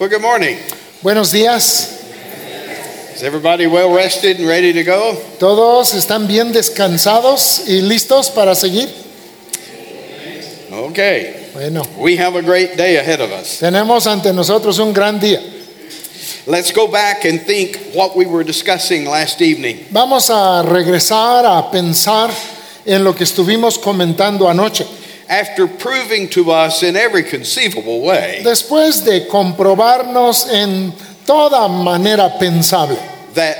Well, good morning. Buenos días. Is everybody well rested and ready to go? ¿Todos están bien descansados y listos para seguir? Okay. Bueno, We have a great day ahead of us. tenemos ante nosotros un gran día. Let's go back and think what we were discussing last evening. Vamos a regresar a pensar en lo que estuvimos comentando anoche. After proving to us in every conceivable way Después de comprobarnos en toda manera pensable that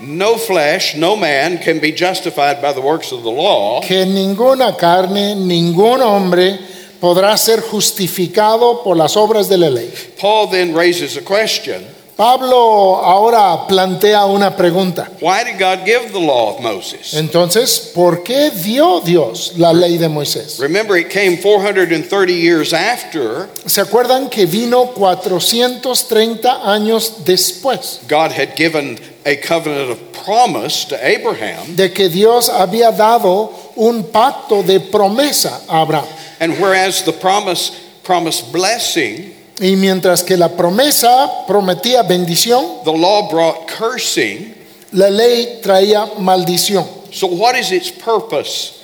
no flesh, no man can be justified by the works of the law, que ninguna carne, ningún hombre podrá ser justificado por las obras de la ley. Paul then raises a question Pablo ahora plantea una pregunta. Why did God give the law of Moses? Entonces, ¿por qué dio Dios la ley de Moisés? Remember, it came 430 years after ¿Se acuerdan que vino 430 años después God had given a covenant of promise to Abraham. de que Dios había dado un pacto de promesa a Abraham? And whereas the promise promised blessing, Y mientras que la promesa prometía bendición, the law brought cursing. la ley traía maldición. So, what is its purpose?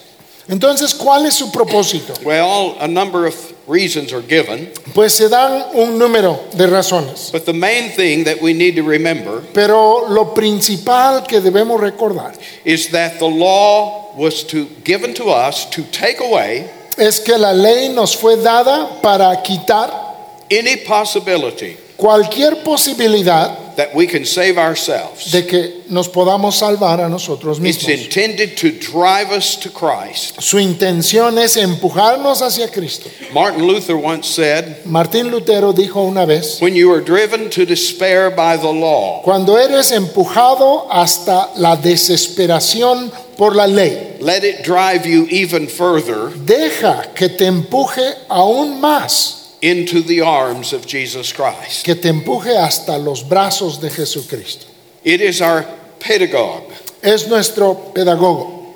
Entonces, ¿cuál es su propósito? Well, a number of reasons are given, Pues se dan un número de razones. but the main thing that we need to remember Pero lo principal que debemos recordar is that the law was to given to us to take away es que la ley nos fue dada para quitar any possibility cualquier posibilidad that we can save ourselves. de que nos podamos salvar a nosotros It's mismos. intended to drive us to Christ. Su intención es empujarnos hacia Cristo. Martin Luther once said, Martín Lutero dijo una vez, When you are driven to despair by the law, cuando eres empujado hasta la desesperación por la ley, let it drive you even further deja que te empuje aún más, into the arms of Jesus Christ. que te empuje hasta los brazos de Jesucristo. It is our pedagogue, Es nuestro pedagogo,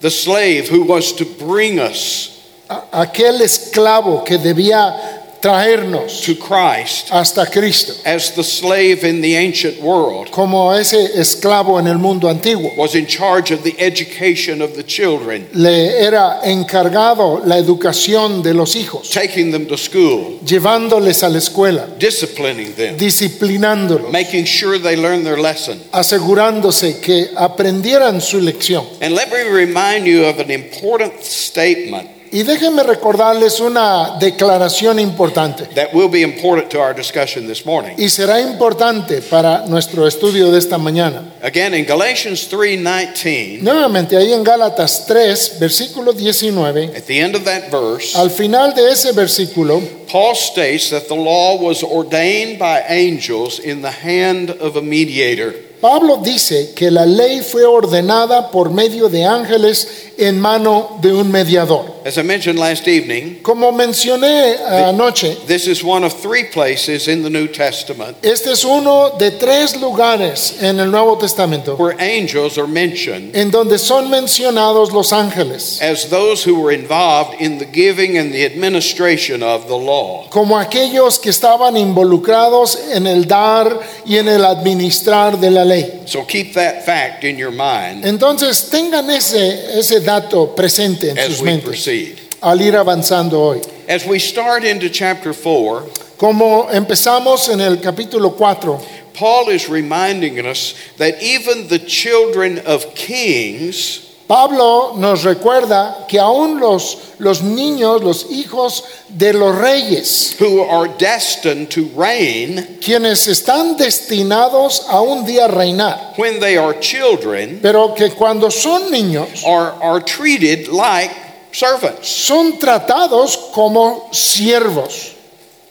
the slave who was to bring us a- aquel esclavo que debía traernos to Christ hasta Cristo, as the slave in the ancient world como ese esclavo en el mundo antiguo. was in charge of the education of the children, Le era encargado la educación de los hijos, taking them to school, llevándoles a la escuela, disciplining them, disciplinándolos, making sure they learn their lesson. asegurándose que aprendieran su lección. And let me remind you of an important statement Y déjenme recordarles una declaración importante. that will be important to our discussion this morning. Y será importante para nuestro estudio de esta mañana. Again, in Galatians 3:19, Nuevamente, ahí en Gálatas 3, versículo 19, at the end of that verse, al final de ese versículo, Paul states that the law was ordained by angels in the hand of a mediator. Pablo dice que la ley fue ordenada por medio de ángeles en mano de un mediador. As I mentioned last evening, Como mencioné anoche, this is one of three places in the New Testament este es uno de tres lugares en el Nuevo Testamento where angels are mentioned en donde son mencionados los ángeles as those who were involved in the giving and the administration of the law. como aquellos que estaban involucrados en el dar y en el administrar de la ley. So keep that fact in your mind Entonces tengan ese, ese dato presente en as sus we mentes proceed. al ir avanzando hoy. As we start into chapter 4, Como empezamos en el capítulo 4, Paul is reminding us that even the children of kings Pablo nos recuerda que aún los, los niños, los hijos de los reyes, who are destined to reign quienes están destinados a un día reinar, when they are children pero que cuando son niños are, are treated like servants. son tratados como siervos,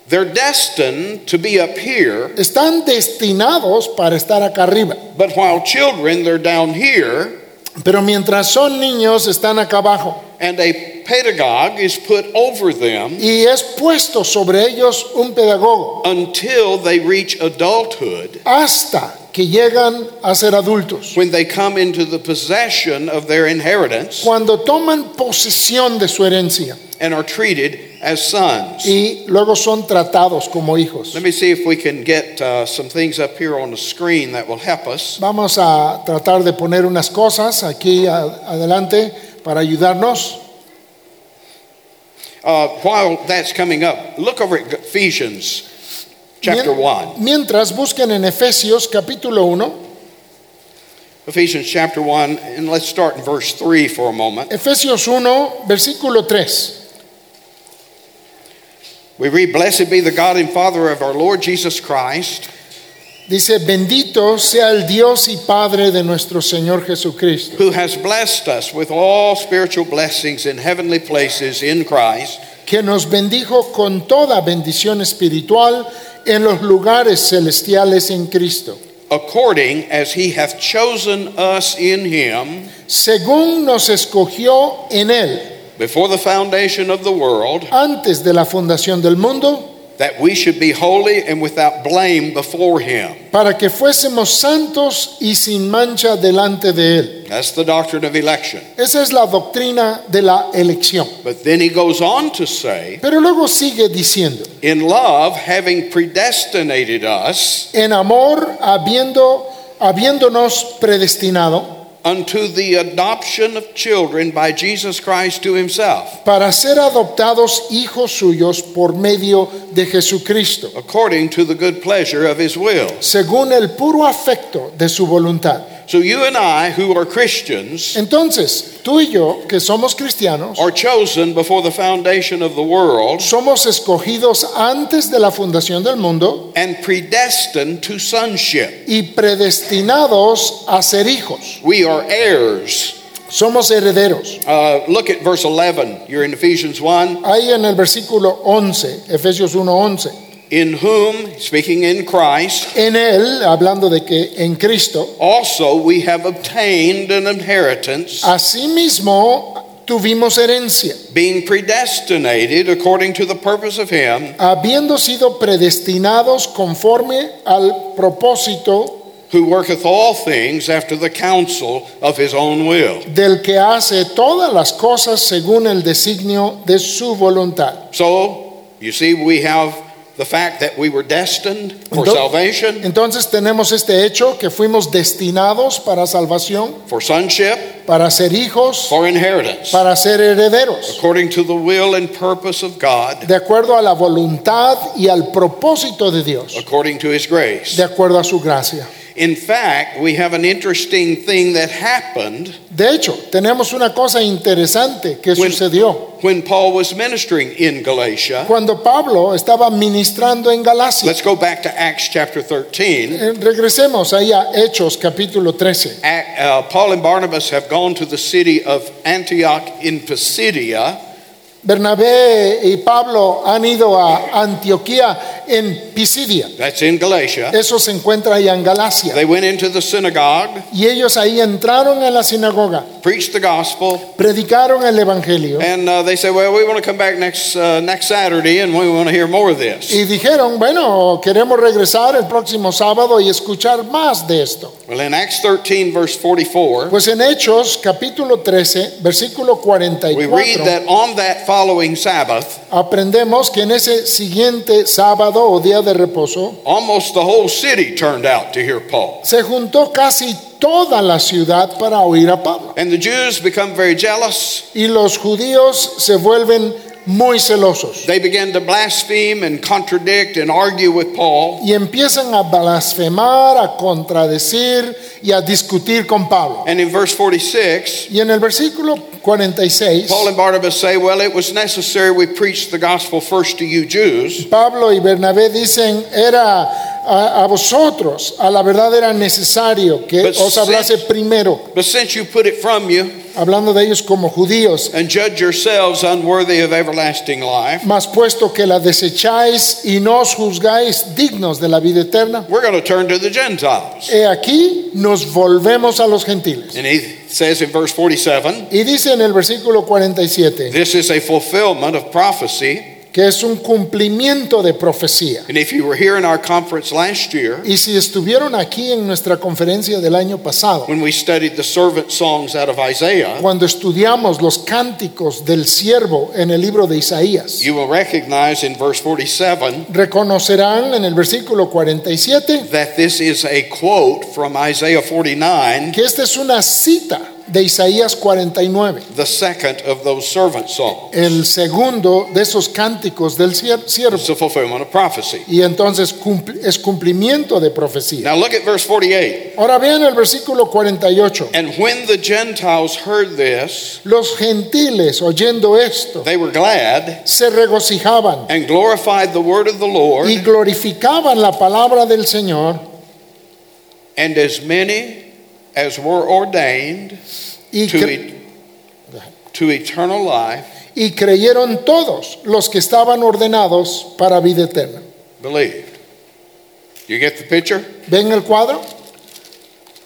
They're destined to be up here, están destinados para estar acá arriba, but while children, they're down here, pero mientras son niños están acá abajo. and a pedagogue is put over them Y es puesto sobre ellos un pedagogo until they reach adulthood, hasta que llegan a ser adultos. when they come into the possession of their inheritance Cuando toman posesión de su herencia. And are treated as sons. y luego son tratados como hijos. Let me see if we can get uh, some things up here on the screen that will help us. Vamos a tratar de poner unas cosas aquí a- adelante para ayudarnos. Uh, while that's coming up, look over at Ephesians chapter 1. Mientras busquen en Efesios capítulo 1, Ephesians chapter 1, and let's start in verse 3 for a moment. Efesios 1, versículo 3. We read, Blessed be the God and Father of our Lord Jesus Christ, Dice, bendito sea el Dios y Padre de nuestro Señor Jesucristo, who has blessed us with all spiritual blessings in heavenly places in Christ, que nos bendijo con toda bendición espiritual en los lugares celestiales en Cristo, according as he hath chosen us in him. según nos escogió en Él before the foundation of the world, antes de la fundación del mundo, that we should be holy and without blame before him. para que fuésemos santos y sin mancha delante de Él. That's the doctrine of election. Esa es la doctrina de la elección. But then he goes on to say, Pero luego sigue diciendo, in love, having predestinated us en amor, habiendo, habiéndonos predestinado unto the adoption of children by Jesus Christ to himself, para ser adoptados hijos suyos por medio de Jesucristo, according to the good pleasure of his will. según el puro afecto de su voluntad. So you and I, who are Christians, Entonces, tú y yo, que somos cristianos, are chosen before the foundation of the world somos escogidos antes de la fundación del mundo and predestined to sonship. y predestinados a ser hijos. We are heirs. Somos herederos. Uh, look at verse 11. You're in Ephesians 1. Ahí en el versículo 11, Efesios 1:11. In whom, speaking in Christ, En él, hablando de que en Cristo, also we have obtained an inheritance, asimismo tuvimos herencia, being predestinated according to the purpose of Him habiendo sido predestinados conforme al propósito who worketh all things after the counsel of His own will. del que hace todas las cosas según el designio de su voluntad. So, you see, we have the fact that we were destined for Ento- salvation, Entonces tenemos este hecho que fuimos destinados para salvación, for sonship, para ser hijos, for inheritance, para ser herederos, according to the will and purpose of God, de acuerdo a la voluntad y al propósito de Dios, according to His grace. de acuerdo a su gracia. In fact, we have an interesting thing that happened De hecho, tenemos una cosa interesante que When- sucedió when Paul was ministering in Galatia. cuando Pablo estaba ministrando en Galacia. Let's go back to Acts chapter 13. Eh, Regresemos ahí a Hechos capítulo 13. Ac- uh, Paul and Barnabas have gone to the city of Antioch in Pisidia, Bernabé y Pablo han ido a Antioquía en Pisidia. that's in Galatia. Eso se encuentra allá en Galacia. They went into the synagogue, Y ellos ahí entraron en la sinagoga, preached the gospel, predicaron el evangelio and they said, "Well, we want to come back next next Saturday, and we want to hear more of this." y dijeron, bueno, queremos regresar el próximo sábado y escuchar más de esto. Well, in Acts 13, verse 44, Pues en Hechos capítulo 13, versículo we read 44, that on that following Sabbath, aprendemos que en ese siguiente sábado o día de reposo almost the whole city turned out to hear Paul. se juntó casi toda la ciudad para oír a Pablo. And the Jews become very jealous. Y los judíos se vuelven muy celosos They began to blaspheme and contradict and argue with Paul. y empiezan a blasfemar, a contradecir y a discutir con Pablo. And in verse 46, Y en el versículo 46, Paul and Barnabas say, Well, it was necessary we preach the gospel first to you Jews, Pablo y Bernabé dicen, era a, a vosotros, a la verdad era necesario que But os hablase since- primero, but since you put it from you hablando de ellos como judíos, and judge yourselves unworthy of everlasting life, mas puesto que la desecháis y no os juzgáis dignos de la vida eterna, we're going to turn to the Gentiles. he aquí nos volvemos a los gentiles. And he says in verse 47, Y dice en el versículo 47, This is a fulfillment of prophecy que es un cumplimiento de profecía. And if you were here in our conference last year, Y si estuvieron aquí en nuestra conferencia del año pasado, when we studied the servant songs out of Isaiah, cuando estudiamos los cánticos del siervo en el libro de Isaías, you will recognize in verse 47 reconocerán en el versículo 47 that this is a quote from Isaiah 49, que esta es una cita de Isaías 49, the second of those servant songs. el segundo de esos cánticos del sier- siervo. It's a fulfillment of prophecy. Y entonces es cumplimiento de profecía. Now look at verse 48. Ahora vean el versículo 48. And when the Gentiles heard this, Los gentiles oyendo esto they were glad se regocijaban and glorified the word of the Lord, y glorificaban la palabra del Señor and as many as were ordained y, to, e- to eternal life y creyeron todos los que estaban ordenados para vida eterna. believed. You get the picture? ¿Ven el cuadro?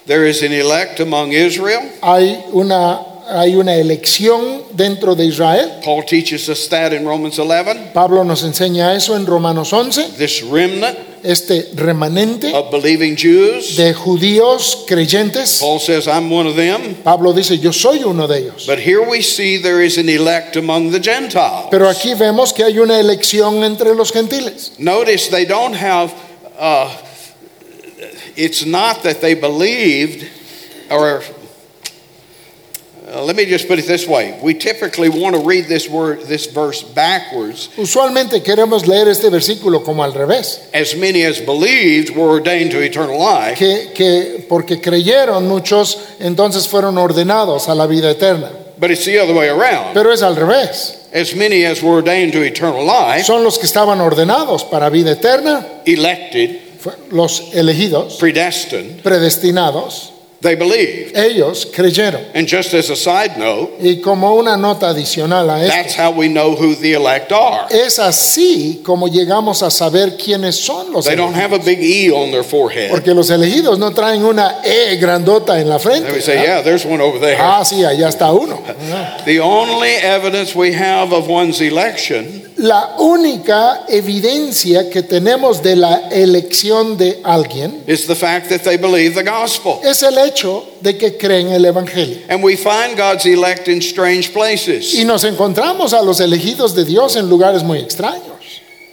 There is an elect among Israel. Hay una, hay una elección dentro de Israel. Paul teaches us that in Romans 11. Pablo nos enseña eso en Romanos 11. This remnant Este remanente of believing Jews. de judíos creyentes. Paul says, I'm one of them. Pablo dice, yo soy uno de ellos. But here we see there is an elect among the Gentiles. Pero aquí vemos que hay una elección entre los gentiles. Notice they don't have, uh, it's not that they believed, or let me just put it this way. We typically want to read this word, this verse backwards. Usualmente queremos leer este versículo como al revés. As many as believed were ordained to eternal life. Que, que porque creyeron muchos, entonces fueron ordenados a la vida eterna. But it's the other way around. Pero es al revés. As many as were ordained to eternal life, Son los que estaban ordenados para vida eterna, elected, los elegidos, predestined, predestinados. They believed. Ellos creyeron. And just as a side note, Y como una nota adicional a that's esto, how we know who the elect are. es así como llegamos a saber quiénes son los They don't have a big E on their forehead. Porque los elegidos no traen una E grandota en la They frente. would say, yeah, there's one over there. Ah, sí, allá está uno. The only evidence we have of one's election La única evidencia que tenemos de la elección de alguien is the fact that they believe the gospel. es el hecho de que creen el Evangelio. And we find God's elect in strange Y places. nos encontramos a los elegidos de Dios en lugares muy extraños.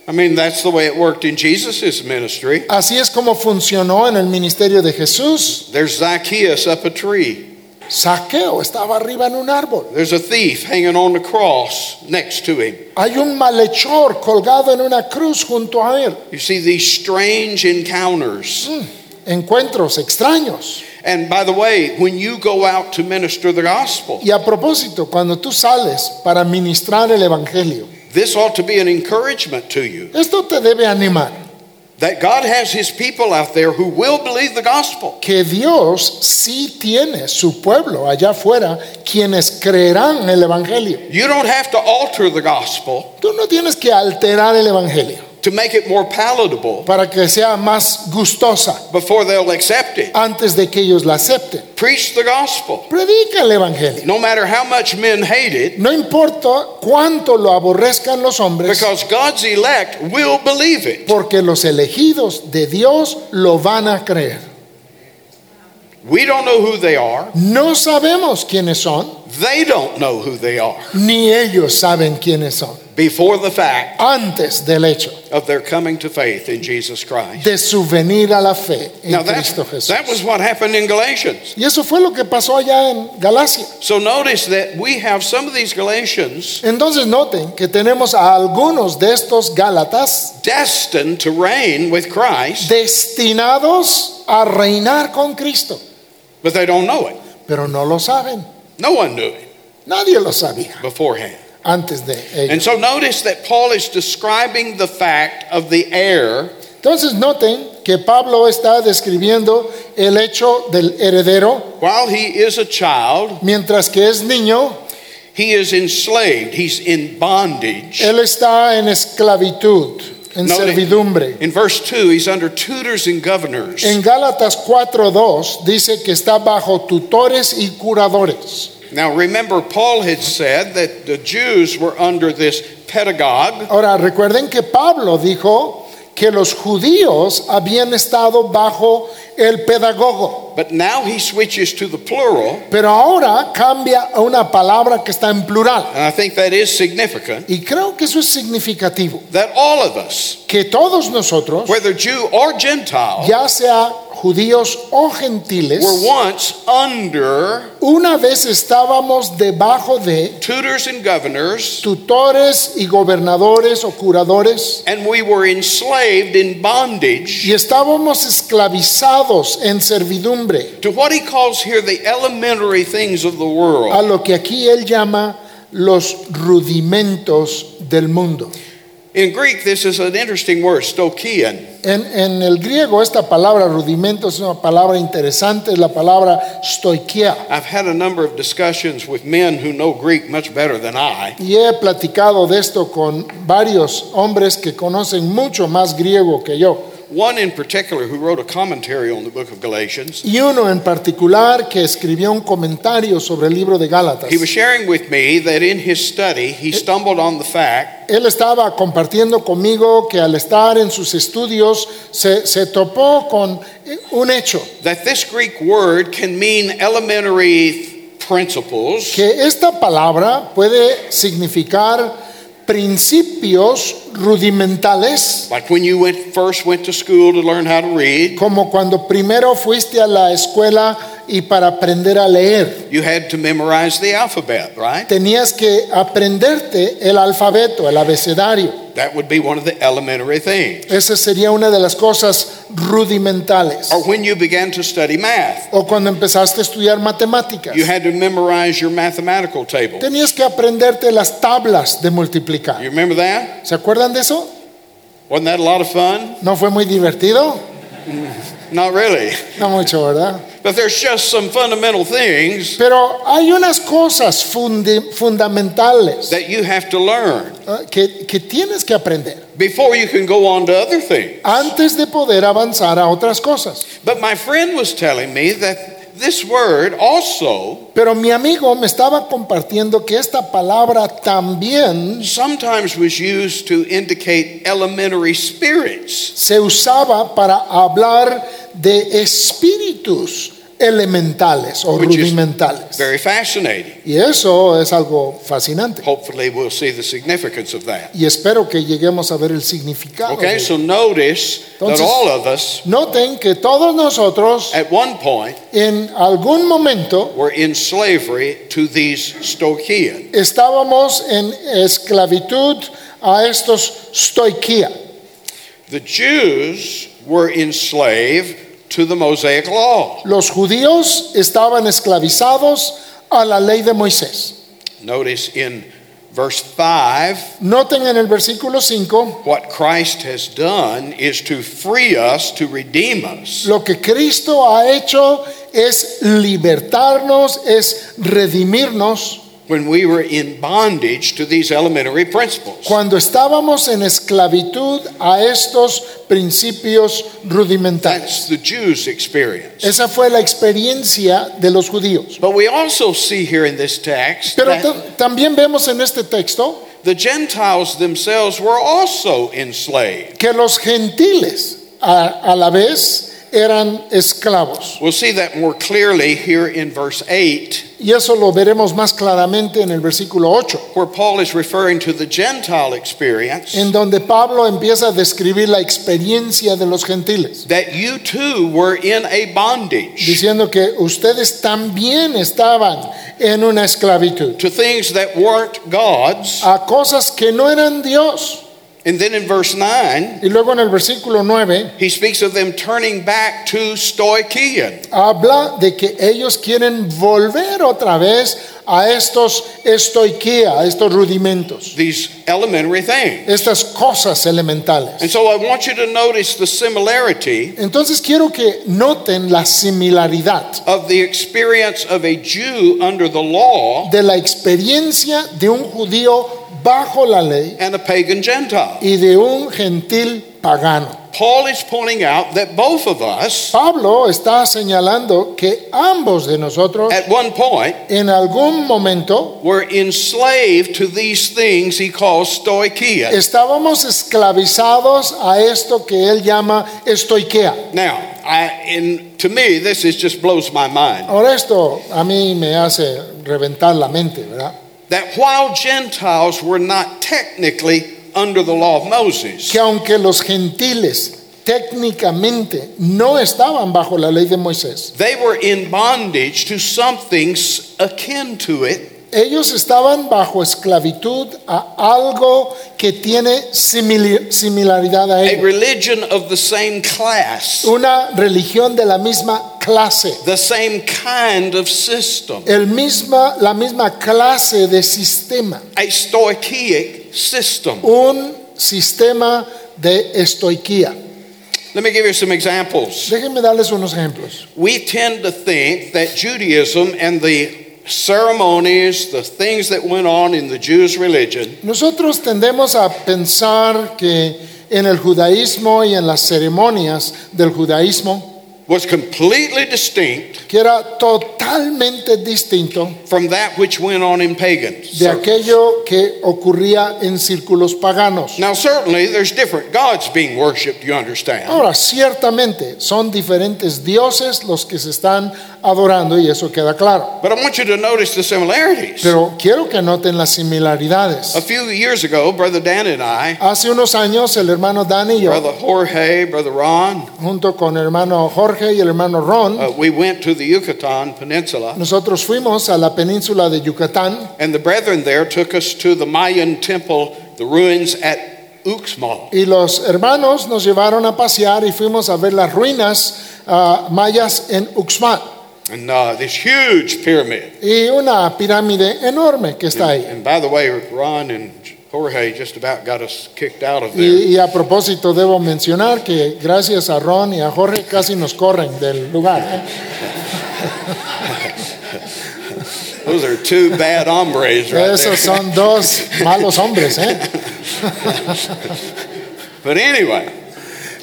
I mean, that's the way it worked in Jesus' ministry. Así es como funcionó en el ministerio de Jesús. There's Zacchaeus up a tree. Saqueo estaba arriba en un árbol. There's a thief hanging on the cross next to him. Hay un malhechor colgado en una cruz junto a él. You see these strange encounters. Encuentros extraños. And by the way, when you go out to minister the gospel, Y a propósito, cuando tú sales para ministrar el Evangelio, this ought to be an encouragement to you esto te debe animar. That God has his people out there who will believe the gospel. que Dios sí tiene su pueblo allá afuera quienes creerán el Evangelio. You don't have to alter the gospel Tú no tienes que alterar el Evangelio to make it more palatable para que sea más gustosa before they'll accept it. antes de que ellos la acepten. Preach the gospel. Predica el Evangelio. No matter how much men hate it, No importa cuánto lo aborrezcan los hombres, because God's elect will believe it. porque los elegidos de Dios lo van a creer. We don't know who they are. No sabemos quiénes son, They don't know who they are ni ellos saben quiénes son, before the fact antes del hecho of their coming to faith in Jesus Christ. de su venir a la fe en Now Cristo Jesús. that was what happened in Galatians. Y eso fue lo que pasó allá en Galacia. So notice that we have some of these Galatians Entonces noten que tenemos a algunos de estos Gálatas destined to reign with Christ, destinados a reinar con Cristo, but they don't know it. pero no lo saben. No one knew it Nadie lo sabía beforehand. Antes de And ellos. so notice that Paul is describing the fact of the heir Entonces noten que Pablo está describiendo el hecho del heredero, while he is a child, mientras que es niño, he is enslaved, he's in bondage. él está en esclavitud, en Note servidumbre. In verse 2, he's under tutors and governors. En Gálatas 4:2 dice que está bajo tutores y curadores. Now remember, Paul had said that the Jews were under this pedagogue, Ahora, recuerden que Pablo dijo que los judíos habían estado bajo el pedagogo, but now he switches to the plural, pero ahora cambia a una palabra que está en plural. and I think that is significant, Y creo que eso es significativo, that all of us, que todos nosotros, whether Jew or Gentile, ya sea judíos o gentiles, were once under una vez estábamos debajo de tutors and governors, tutores y gobernadores o curadores and we were enslaved in bondage y estábamos esclavizados en servidumbre to what he calls here the elementary things of the a world. lo que aquí él llama los rudimentos del mundo. In Greek, this is an interesting word, stoichein. En, en el griego esta palabra rudimento es una palabra interesante, es la palabra stoikia. I've had a number of discussions with men who know Greek much better than I. Y he platicado de esto con varios hombres que conocen mucho más griego que yo. One in particular who wrote a commentary on the book of Galatians. Y uno en particular que escribió un comentario sobre el libro de Gálatas. He was sharing with me that in his study he stumbled on the fact Él estaba compartiendo conmigo que al estar en sus estudios se, se topó con un hecho, that this Greek word can mean elementary principles que esta palabra puede significar principios rudimentales, like when you went first went to school to learn how to read. como cuando primero fuiste a la escuela y para aprender a leer. you had to memorize the alphabet right Tenías que aprenderte el alfabeto, el abecedario. that would be one of the elementary things Esa sería una de las cosas rudimentales. or when you began to study math O cuando empezaste a estudiar matemáticas. you had to memorize your mathematical table Tenías que aprenderte las tablas de multiplicar. you remember that ¿Se acuerdan de eso? wasn't that a lot of fun ¿No fue muy divertido? not really No mucho, ¿verdad? but there's just some fundamental things Pero hay unas cosas fundamentales that you have to learn ¿eh? que, que tienes que aprender before you can go on to other things antes de poder avanzar a otras cosas. But my friend was telling me that this word also Pero mi amigo me estaba compartiendo que esta palabra también sometimes was used to indicate elementary spirits. se usaba para hablar de espíritus elementales o Which rudimentales. Very fascinating. Y eso es algo fascinante. Hopefully, we'll see the significance of that. Y espero que lleguemos a ver el significado. Okay, de so notice that Entonces- all of us Noten que todos nosotros at one point en algún momento were in slavery to these Stoichean. estábamos en esclavitud a estos stoiquía. The Jews were enslaved to the Mosaic law. Los judíos estaban esclavizados a la ley de Moisés. Notice in verse 5 Noten en el versículo 5, What Christ has done is to free us, to redeem us. lo que Cristo ha hecho es libertarnos, es redimirnos When we were in bondage to these elementary principles. cuando estábamos en esclavitud a estos principios rudimentales. That's the Jews' experience. Esa fue la experiencia de los judíos. But we also see here in this text Pero that también vemos en este texto the Gentiles themselves were also enslaved. que los gentiles a, a la vez eran esclavos. We'll see that more clearly here in verse 8, Y eso lo veremos más claramente en el versículo 8, where Paul is referring to the Gentile experience en donde Pablo empieza a describir la experiencia de los gentiles, that you too were in a bondage diciendo que ustedes también estaban en una esclavitud to things that weren't God's. a cosas que no eran Dios. And then in verse 9, Y luego en el versículo 9 he speaks of them turning back to Stoichean. habla de que ellos quieren volver otra vez a estos estoiquía, a estos rudimentos, these elementary things. estas cosas elementales. And so I want you to notice the similarity Entonces quiero que noten la similaridad of the experience of a Jew under the law de la experiencia de un judío bajo la ley and a pagan Gentile. y de un gentil pagano. Paul is pointing out that both of us, Pablo está señalando que ambos de nosotros at one point, en algún momento were enslaved to these things he calls stoicheia. estábamos esclavizados a esto que él llama estoiquea. Now, I, in, to me, this is just blows my mind. Ahora esto a mí me hace reventar la mente, ¿verdad? That while Gentiles were not technically under the law of Moses, Que aunque los gentiles técnicamente no estaban bajo la ley de Moisés, they were in bondage to something akin to it ellos estaban bajo esclavitud a algo que tiene similaridad a a ellos. religion of the same class, Una religión de la misma clase, the same kind of system, el misma, la misma clase de sistema, a stoichaic system. un sistema de estoiquía. Let me give you some examples. Déjenme darles unos ejemplos. We tend to think that Judaism and the ceremonies, the things that went on in the Jewish religion, Nosotros tendemos a pensar que en el judaísmo y en las ceremonias del judaísmo, was completely distinct que era totalmente distinto from that which went on in pagans. de aquello que ocurría en círculos paganos. Now, certainly, there's different gods being worshipped, you understand. Ahora, ciertamente son diferentes dioses los que se están adorando y eso queda claro. But I want you to notice the similarities. Pero quiero que noten las similaridades. A few years ago, Brother Dan and I, Hace unos años el hermano Dani y yo, Brother Jorge, Brother Ron, junto con el hermano Jorge y el hermano Ron, uh, we went to the Yucatan Peninsula, nosotros fuimos a la península de Yucatán and the brethren there took us to the Mayan temple, the ruins at Uxmal. y los hermanos nos llevaron a pasear y fuimos a ver las ruinas ah, mayas en Uxmal And uh, this huge pyramid. y una pirámide enorme que está ahí. And by the way, Ron and Jorge just about got us kicked out of there. Y, y a propósito debo mencionar que gracias a Ron y a Jorge casi nos corren del lugar. Those are two bad hombres right Esos son dos malos hombres, ¿eh? But anyway,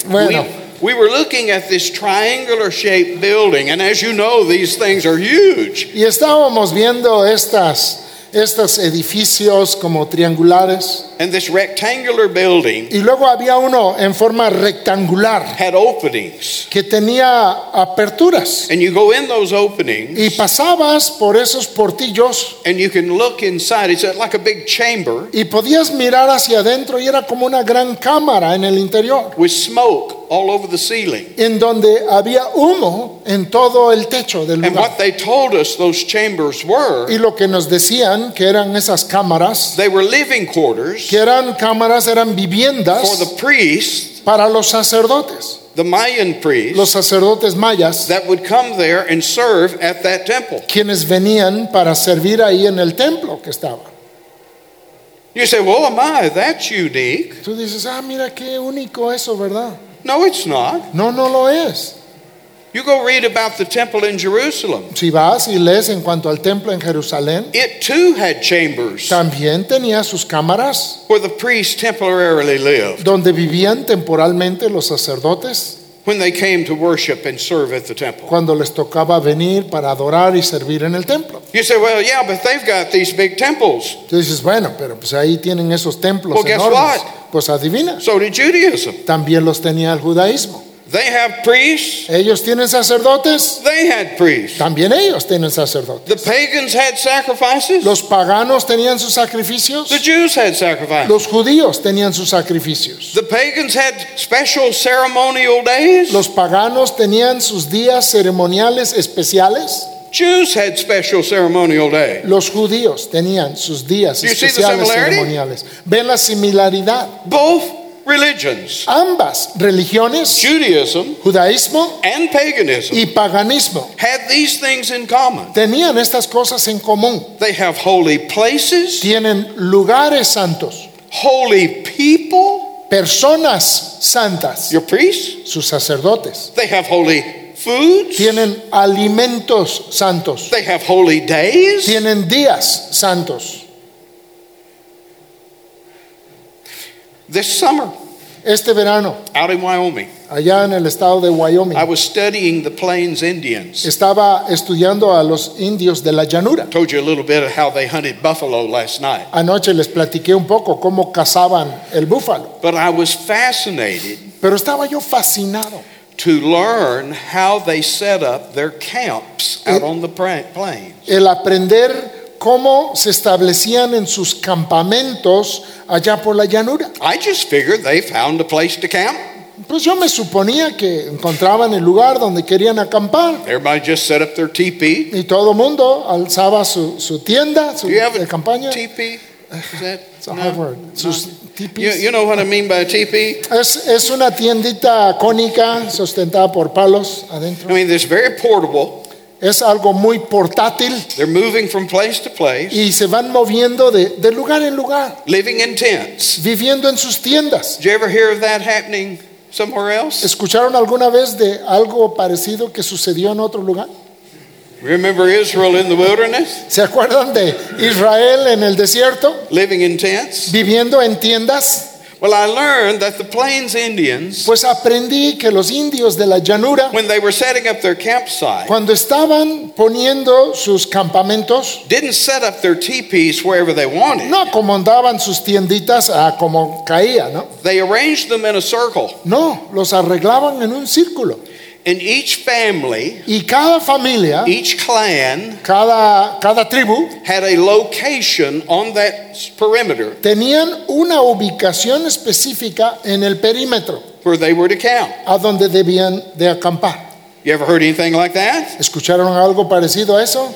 Bueno, we, we were looking at this triangular shaped building, and as you know, these things are huge. y estábamos viendo estas, estos edificios como triangulares And this rectangular building y luego había uno en forma rectangular had openings. que tenía aperturas And you go in those openings, y pasabas por esos portillos and you can look inside. It's like a big chamber y podías mirar hacia adentro y era como una gran cámara en el interior with smoke all over the ceiling. en donde había humo en todo el techo del And lugar. what they told us those chambers were, Y lo que nos decían que eran esas cámaras, they were living quarters que eran cámaras, eran viviendas for the priests, para los sacerdotes, the Mayan priests, los sacerdotes mayas, that would come there and serve at that temple. quienes venían para servir ahí en el templo que estaba. You say, well, my, that's unique. Tú dices, ah, mira qué único eso, ¿verdad? No, it's not. No, no lo es. You go read about the temple in Jerusalem. Si vas y lees en cuanto al templo en Jerusalén, It too had chambers también tenía sus cámaras where the priests temporarily lived donde vivían temporalmente los sacerdotes when they came to worship and serve at the temple. cuando les tocaba venir para adorar y servir en el templo. You say, well, yeah, but they've got these big temples. Tú dices, bueno, pero pues ahí tienen esos templos Well, guess enormes. what? Pues adivina, So did Judaism. también los tenía el judaísmo. They have priests, Ellos tienen sacerdotes, they had priests. también ellos tienen sacerdotes. The pagans had sacrifices, Los paganos tenían sus sacrificios, the Jews had sacrifices. los judíos tenían sus sacrificios. The pagans had special ceremonial days, Los paganos tenían sus días ceremoniales especiales. Jews had special ceremonial days. Los judíos tenían sus días especiales ceremoniales. Ven la similaridad. Both religions, Ambas religiones, Judaism judaísmo and paganism, y paganismo, had these things in common. tenían estas cosas en común. They have holy places, Tienen lugares santos, holy people, personas santas, your priests. sus sacerdotes. They have holy foods. Tienen alimentos santos. They have holy days. Tienen días santos. This summer, Este verano, out in Wyoming, allá en el estado de Wyoming, I was studying the Plains Indians. estaba estudiando a los indios de la llanura. Told you a little bit of how they hunted buffalo last night. Anoche les platiqué un poco cómo cazaban el búfalo, But I was fascinated pero estaba yo fascinado to learn how they set up their camps out on the plains. el aprender cómo se establecían en sus campamentos allá por la llanura. I just figured they found a place to camp. Pues yo me suponía que encontraban el lugar donde querían acampar Everybody just set up their teepee. y todo mundo alzaba su, su tienda su, Do you have de a campaña. teepee? Is that It's a no? hard word. Sus You, you know what I mean by a teepee? Es, es una tiendita cónica sustentada por palos I adentro. mean, it's very portable. Es algo muy portátil They're moving from place to place, y se van moviendo de, de lugar en lugar, living in tents. viviendo en sus tiendas. Did you ever hear of that happening somewhere else? ¿Escucharon alguna vez de algo parecido que sucedió en otro lugar? Remember Israel in the wilderness, ¿Se acuerdan de Israel en el desierto, living in tents? viviendo en tiendas? Well, I learned that the Plains Indians, Pues aprendí que los indios de la llanura, when they were setting up their campsite, cuando estaban poniendo sus campamentos, didn't set up their teepees wherever they wanted. no acomodaban sus tienditas a como caía, ¿no? They arranged them in a circle, No, los arreglaban en un círculo. And each family, Y cada familia, each clan, cada, cada tribu, had a location on that perimeter tenían una ubicación específica en el perímetro where they were to camp. a donde debían de acampar. You ever heard anything like that? ¿Escucharon algo parecido a eso?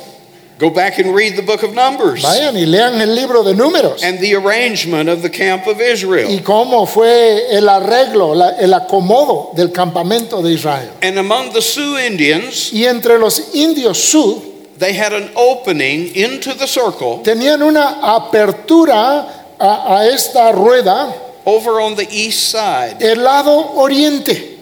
Go back and read the book of Numbers Vayan y lean el libro de números and the arrangement of the camp of y Israel. cómo fue el arreglo, la- el acomodo del campamento de Israel. And among the Sioux Indians, Y entre los indios Sioux they had an opening into the circle tenían una apertura a, a esta rueda over on the east side. el lado oriente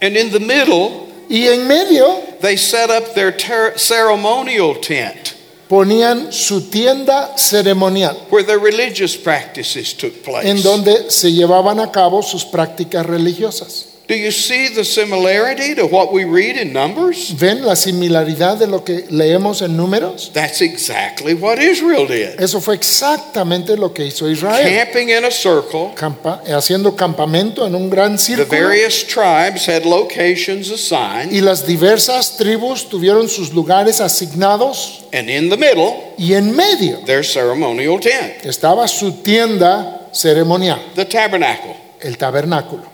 And in the middle, y en medio they set up their ter- ceremonial tent ponían su tienda ceremonial where their religious practices took place. en donde se llevaban a cabo sus prácticas religiosas. Do you see the similarity to what we read in Numbers? ¿Ven la similaridad de lo que leemos en números? That's exactly what Israel did. Eso fue exactamente lo que hizo Israel. Camping in a circle, Campa- haciendo campamento en un gran the círculo various tribes had locations assigned, y las diversas tribus tuvieron sus lugares asignados and in the middle, y en medio their ceremonial tent, estaba su tienda ceremonial, the tabernacle. el tabernáculo.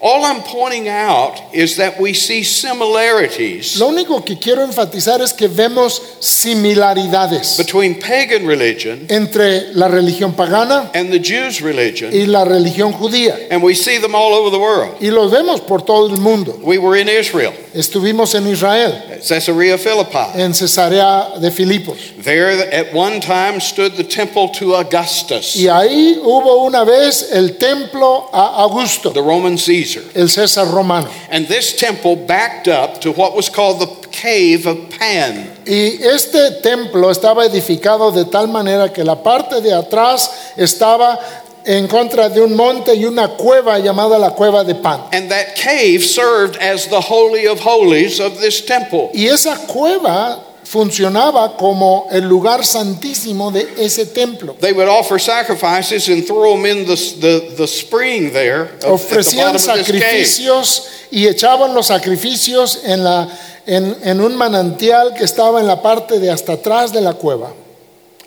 All I'm pointing out is that we see similarities Lo único que quiero enfatizar es que vemos similaridades between pagan religion entre la religión pagana and the Jews' religion, y la religión judía. and we see them all over the world. Y los vemos por todo el mundo. We were in Israel, Estuvimos en Israel, at Caesarea Philippi. en Cesarea de Filipos. There at one time stood the temple to Augustus, Y ahí hubo una vez el templo a Augusto, the Roman Caesar. El César romano. And this temple backed up to what was called the cave of Pan. Y este templo estaba edificado de tal manera que la parte de atrás estaba en contra de un monte y una cueva llamada la cueva de Pan. And that cave served as the holy of holies of this temple. Y esa cueva funcionaba como el lugar santísimo de ese templo. They would offer sacrifices and throw them in the, the, the spring there the Ofrecían cave. sacrificios y echaban los sacrificios en, la, en, en un manantial que estaba en la parte de hasta atrás de la cueva.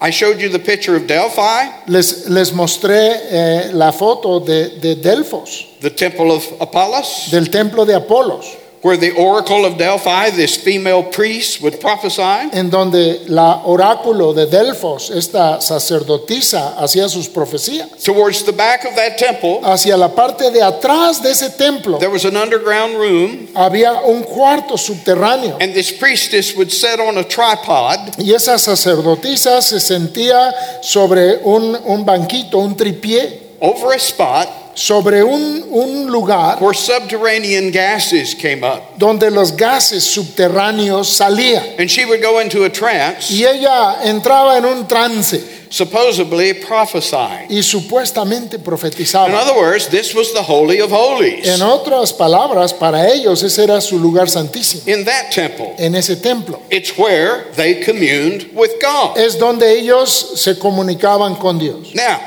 I showed you the picture of Delphi, Les, les mostré eh, la foto de, de Delfos, the temple of Apollos, del templo de Apolos. Where the oracle of Delphi, this female priest, would prophesy. en donde la oráculo de Delfos, esta sacerdotisa, hacía sus profecías. Towards the back of that temple, Hacia la parte de atrás de ese templo there was an underground room, había un cuarto subterráneo and this priestess would sit on a tripod y esa sacerdotisa se sentía sobre un, un banquito, un tripié, over a spot sobre un, un lugar where subterranean gases came up. donde los gases subterráneos salían. And she would go into a trance Y ella entraba en un trance supposedly prophesying. y supuestamente In profetizaban. other words, this was the Holy of Holies En otras palabras, para ellos ese era su lugar santísimo, in that temple. en ese templo. It's where they communed with God. Es donde ellos se comunicaban con Dios. Now,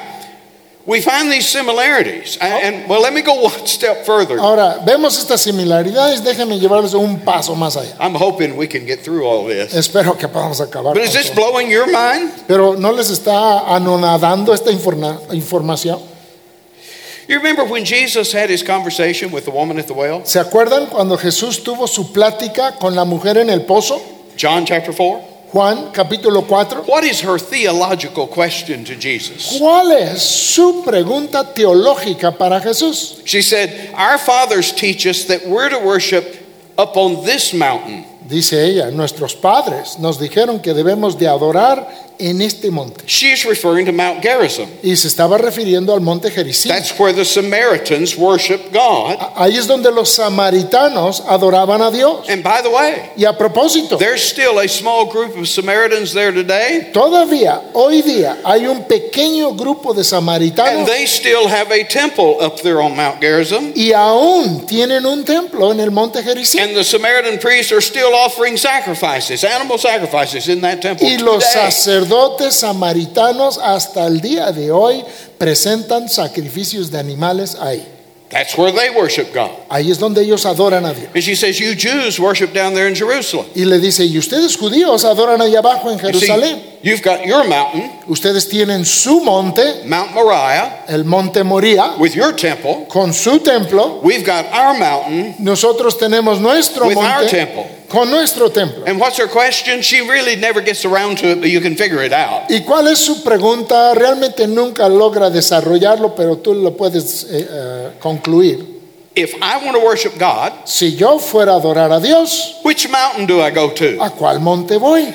we find these similarities. And, oh. and, well, let me go one step further. Ahora, vemos estas similaridades, déjenme llevarles un paso más allá. I'm hoping we can get through all this. Espero que podamos acabar. But con is this todo. blowing your mind? Pero ¿no les está anonadando esta informa- información? You remember when Jesus had his conversation with the woman at the well? ¿Se acuerdan cuando Jesús tuvo su plática con la mujer en el pozo? John chapter 4. Juan capítulo 4. What is her theological question to Jesus? ¿Cuál es su pregunta teológica para Jesús? She said, Our fathers teach us that we're to worship up on this mountain. Dice ella, nuestros padres nos dijeron que debemos de adorar en este monte. She's referring to Mount Gerizim. Y se estaba refiriendo al monte Gerizim. That's where the Samaritans worship God. Ahí es donde los samaritanos adoraban a Dios. And by the way, Y a propósito, there's still a small group of Samaritans there today, todavía hoy día hay un pequeño grupo de and samaritanos they still have a temple up there on Mount Gerizim. y aún tienen un templo en el monte Gerizim. And the Samaritan priests are still offering sacrifices, animal sacrifices in that temple. Y los today. sacerdotes samaritanos hasta el día de hoy presentan sacrificios de animales ahí. That's where they worship God. Ahí es donde ellos adoran a Dios. And she says, You Jews worship down there in Jerusalem. Y le dice, y ustedes judíos adoran allá abajo en Jerusalén. You've got your mountain, Ustedes tienen su monte, Mount Moriah, el monte Moría, with your temple. con su templo. We've got our mountain Nosotros tenemos nuestro with our monte temple. con nuestro templo. And what's her question? She really never gets around to it, but you can figure it out. ¿Y cuál es su pregunta? Realmente nunca logra desarrollarlo, pero tú lo puedes eh, eh, concluir. If I want to worship God, Si yo fuera a adorar a Dios, which mountain do I go to? ¿a cuál monte voy?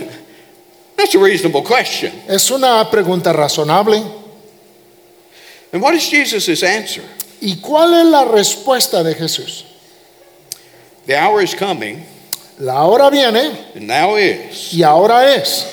That's a reasonable question. Es una pregunta razonable. And what is Jesus' answer? ¿Y cuál es la respuesta de Jesús? The hour is coming, La hora viene and now is, y ahora es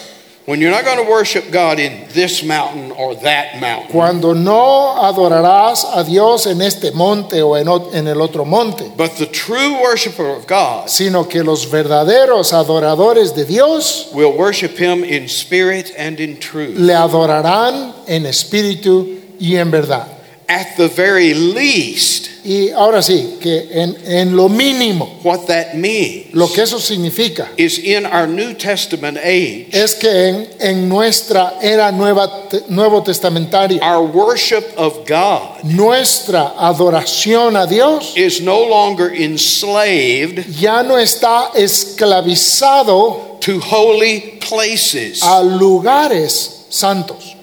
when you're not going to worship God in this mountain or that mountain, cuando no adorarás a Dios en este monte o en, en el otro monte, but the true worshiper of God sino que los verdaderos adoradores de Dios will worship him in spirit and in truth. le adorarán en espíritu y en verdad. At the very least, Y ahora sí, que en, en lo mínimo, what that means lo que eso significa is in our New Testament age, es que en, en nuestra era nueva, te- nuevo testamentaria, our worship of God nuestra adoración a Dios is no longer enslaved ya no está esclavizado to holy places. a lugares santos.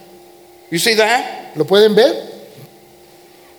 You see that? ¿Lo pueden ver?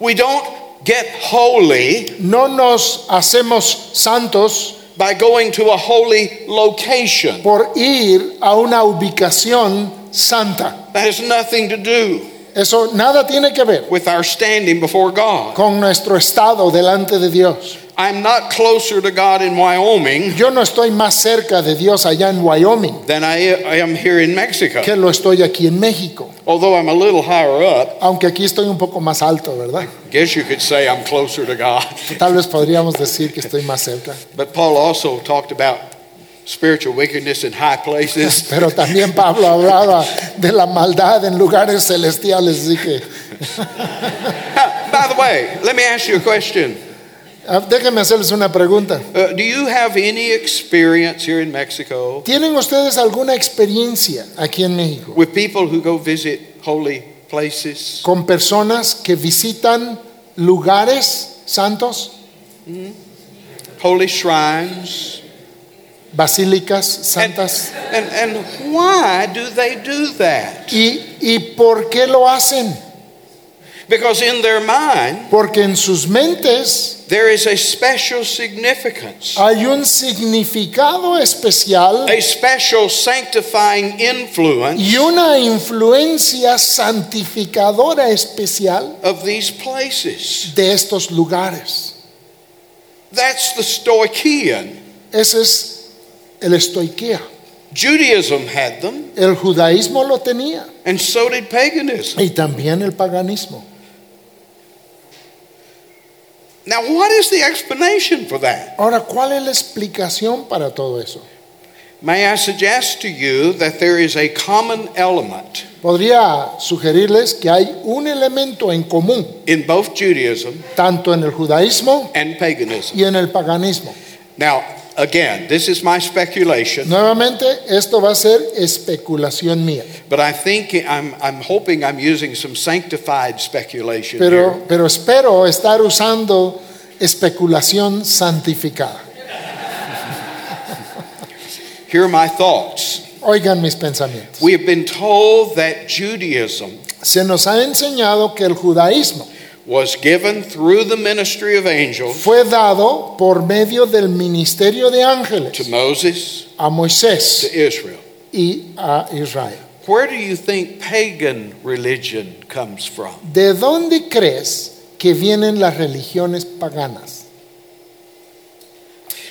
We don't get holy No nos hacemos santos by going to a holy location. por ir a una ubicación santa. That has nothing to do Eso nada tiene que ver with our standing before God. con nuestro estado delante de Dios. I'm not closer to God in Wyoming Yo no estoy más cerca de Dios allá en Wyoming than I I am here in Mexico. que lo estoy aquí en México. Although I'm a little higher up, Aunque aquí estoy un poco más alto, ¿verdad? guess you could say I'm closer to God. Tal vez podríamos decir que estoy más cerca. But Paul also talked about spiritual wickedness in high places. Pero también Pablo hablaba de la maldad en lugares celestiales. Así que by the way, let me ask you a question. Ah, déjenme hacerles una pregunta. Uh, do you have any experience here in Mexico ¿Tienen ustedes alguna experiencia aquí en México with people who go visit holy places? con personas que visitan lugares santos, Holy shrines? basílicas santas? And, and why do they do that? ¿Y, ¿Y por qué lo hacen? Because in their mind, Porque en sus mentes there is a special significance, hay un significado especial a special sanctifying influence y una influencia santificadora especial of these places. de estos lugares. That's the Stoichean. Ese es el estoiquea. Judaism had them, El judaísmo lo tenía and so did paganism. y también el paganismo. Now, what is the explanation for that? Ahora, ¿cuál es la explicación para todo eso? May I suggest to you that there is a common element Podría sugerirles que hay un elemento en común, in both Judaism tanto en el judaísmo and paganism. y en el paganismo. Now, again, this is my speculation, Nuevamente, esto va a ser especulación mía, but I think I'm, I'm hoping I'm using some sanctified speculation here. pero, pero espero estar usando especulación santificada. Here are my thoughts. Oigan mis pensamientos. We have been told that Judaism Se nos ha enseñado que el judaísmo was given through the ministry of angels fue dado por medio del ministerio de to ángeles Moses, a to Moisés Israel. y a Israel. Where do you think pagan religion comes from? ¿De dónde crees que vienen las religiones paganas?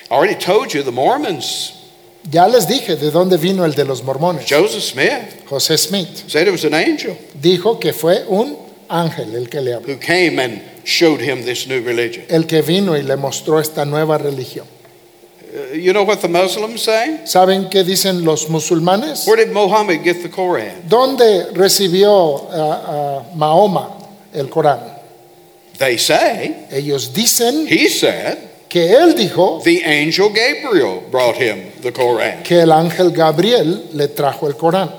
I already told you the Mormons, Ya les dije de dónde vino el de los mormones. Joseph Smith, José Smith said it was an angel dijo que fue un ángel el que le habló, who came and showed him this new religion. el que vino y le mostró esta nueva religión. Uh, you know what the Muslims say? ¿Saben qué dicen los musulmanes? Where did Muhammad get the Koran? ¿Dónde recibió a, a Mahoma el Corán? They say, Ellos dicen he said, que él dijo the angel Gabriel brought him the Koran. que el ángel Gabriel le trajo el Corán.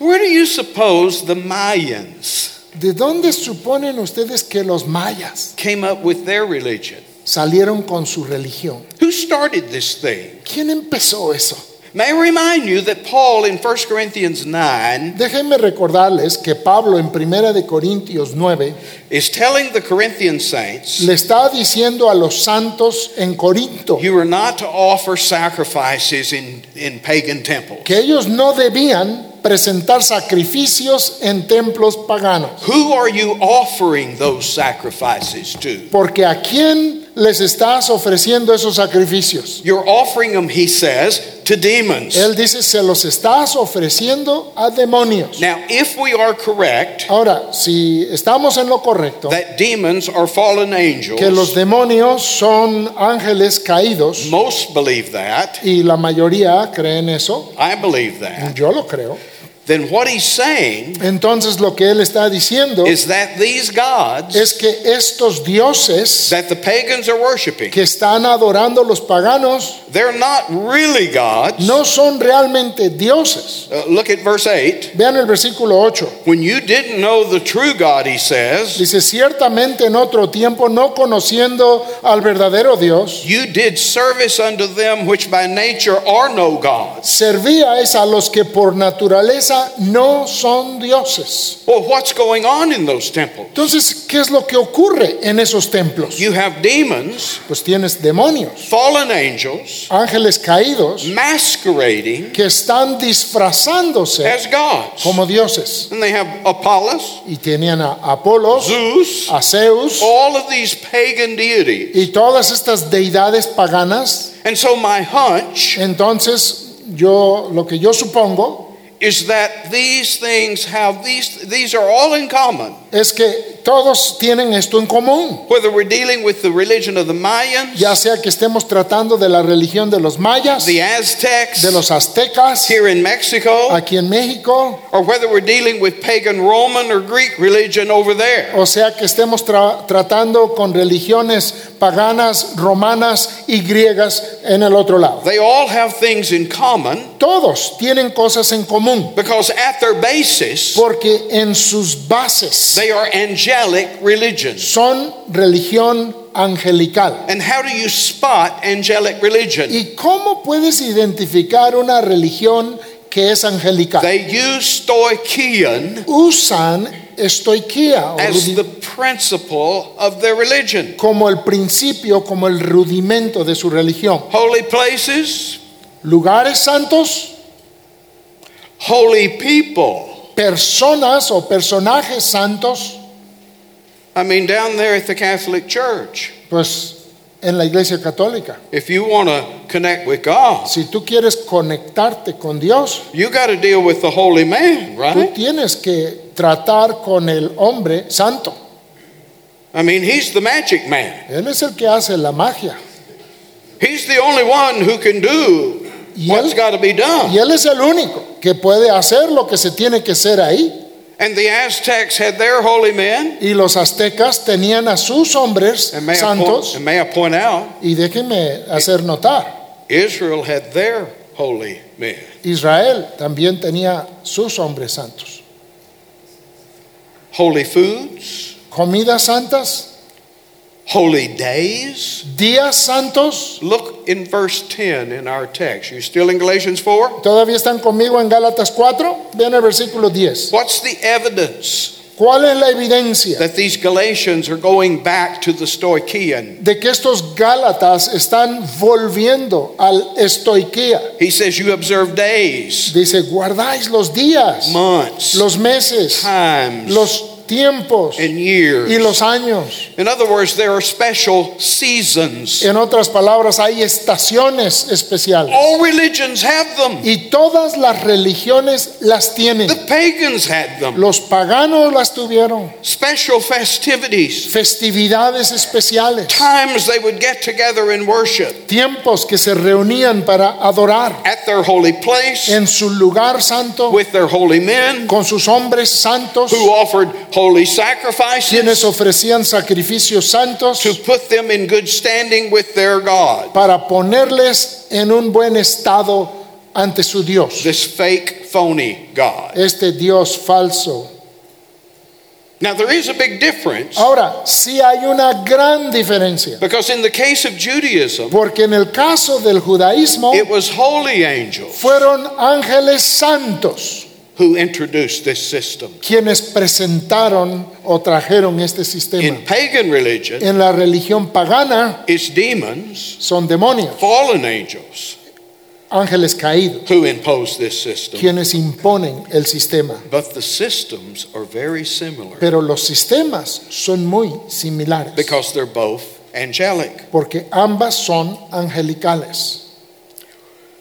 Where do you suppose the Mayans ¿De dónde suponen ustedes que los mayas came up with their religion? salieron con su religión? Who started this thing? ¿Quién empezó eso? May I remind you that Paul in 1 Corinthians 9 Déjenme recordarles que Pablo en Primera de Corintios 9 is telling the Corinthian saints, le está diciendo a los santos en Corinto you are not to offer sacrifices in, in pagan temples. que ellos no debían presentar sacrificios en templos paganos. Who are you offering those sacrifices to? Porque a quién les estás ofreciendo esos sacrificios? You're offering them, he says, to demons. Él dice, se los estás ofreciendo a demonios. Now, if we are correct Ahora, si estamos en lo correcto, that demons are fallen que los angels, demonios son ángeles caídos, most believe that, y la mayoría creen eso, I believe that, yo lo creo, then what he's saying entonces lo que él está diciendo is that these gods es que estos dioses that the pagans are worshiping, que están adorando los paganos they're not really gods. no son realmente dioses. Uh, look at verse 8. Vean el versículo 8. When you didn't know the true God, he says, Dice, ciertamente en otro tiempo, no conociendo al verdadero Dios, you did service unto them which by nature are no gods. servíais a los que por naturaleza no son dioses. Well, what's going on in those temples? Entonces, ¿qué es lo que ocurre en esos templos? You have demons, Pues tienes demonios, fallen angels, ángeles caídos, masquerading que están disfrazándose as gods. como dioses. And they have Apollos, Y tenían a Apolos, Zeus, a Zeus all of these pagan deities. y todas estas deidades paganas. And so my hunch Entonces, yo lo que yo supongo is that these things have these these are all in common. Es que todos tienen esto en común. Whether we're dealing with the religion of the Mayans, Ya sea que estemos tratando de la religión de los mayas, the Aztecs de los aztecas, here in Mexico, aquí en México, or whether we're dealing with pagan Roman or Greek religion over there. o sea que estemos tra- tratando con religiones paganas, romanas y griegas en el otro lado. They all have things in common Todos tienen cosas en común, because at their basis porque en sus bases they are angelic religions. son religión angelical. And how do you spot angelic religion? ¿Y cómo puedes identificar una religión que es angelical? They use stoicheon Usan estoiquía as the principle of their religion. como el principio, como el rudimento de su religión. Holy places, Lugares santos, holy people. Personas o personajes santos, I mean, down there at the Catholic Church, pues en la iglesia católica. If you want to connect with God, Si tú quieres conectarte con Dios, you got to deal with the holy man, tú right? tienes que tratar con el hombre santo. I mean, he's the magic man. Él es el que hace la magia. He's the only one who can do Y what's él, got to be done. y él es el único que puede hacer lo que se tiene que hacer ahí. And the Aztecs had their holy men. Y los aztecas tenían a sus hombres And may, I point, santos. and may I point out, Y déjenme hacer notar, Israel had their holy men. Israel también tenía sus hombres santos. Holy foods, Comidas santas, holy days. días santos. Look in verse 10 in our text. You still in Galatians 4? ¿Todavía están conmigo en Gálatas 4? Vean el versículo 10. What's the evidence ¿Cuál es la evidencia that these Galatians are going back to the Stoichean? de que estos Gálatas están volviendo al estoiquía? He says, You observe days, Dice, guardáis los días, months, los meses, times, los tiempos and y years. los años. In other words, there are special seasons. En otras palabras, hay estaciones especiales. All religions have them. Y todas las religiones las tienen. The pagans had them. Los paganos las tuvieron. Special festivities, Festividades especiales. times they would get together and worship Tiempos que se reunían para adorar at their holy place en su lugar santo with their holy men con sus hombres santos, who offered holy quienes sacrifices ofrecían sacrificios santos to put them in good standing with their God. para ponerles en un buen estado ante su Dios. This fake, phony God. Este Dios falso. Now, there is a big difference Ahora, sí hay una gran diferencia, because in the case of Judaism, porque en el caso del judaísmo it was holy angels fueron ángeles santos who introduced this system. quienes presentaron o trajeron este sistema. In pagan religion, En la religión pagana it's demons, son demonios, fallen angels, ángeles caídos, who impose this system. quienes imponen el sistema. But the systems are very similar Pero los sistemas son muy similares because they're both angelic. porque ambas son angelicales.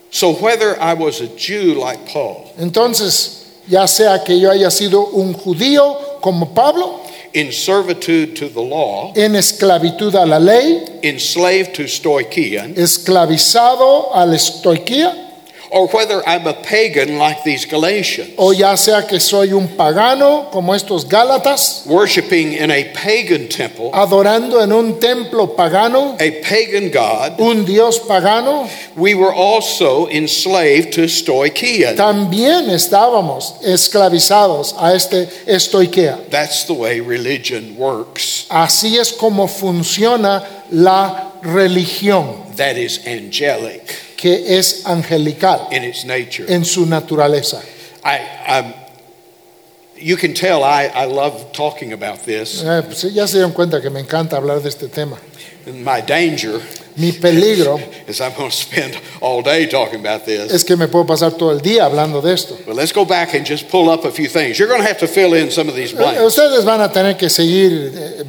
So whether I was a Jew like Paul, Entonces, ya sea que yo haya sido un judío como Pablo, in servitude to the law, en esclavitud a la ley, enslaved to esclavizado a la estoiquía, or whether I'm a pagan like these Galatians, o ya sea que soy un pagano como estos Gálatas, worshiping in a pagan temple, adorando en un templo pagano, a pagan God, un dios pagano, we were also enslaved to Stoichean. también estábamos esclavizados a este estoiquea. That's the way religion works. Así es como funciona la religión, That is angelic que es angelical in its nature. en su naturaleza. I, I'm, you can tell I, I love talking about this. Eh, pues ya se dieron cuenta que me encanta hablar de este tema. My danger Mi peligro is I'm going to spend all day talking about this. es que me puedo pasar todo el día hablando de esto. But let's go back and just pull up a few things. You're going to have to fill in some of these Eh, blanks. Ustedes van a tener que seguir eh,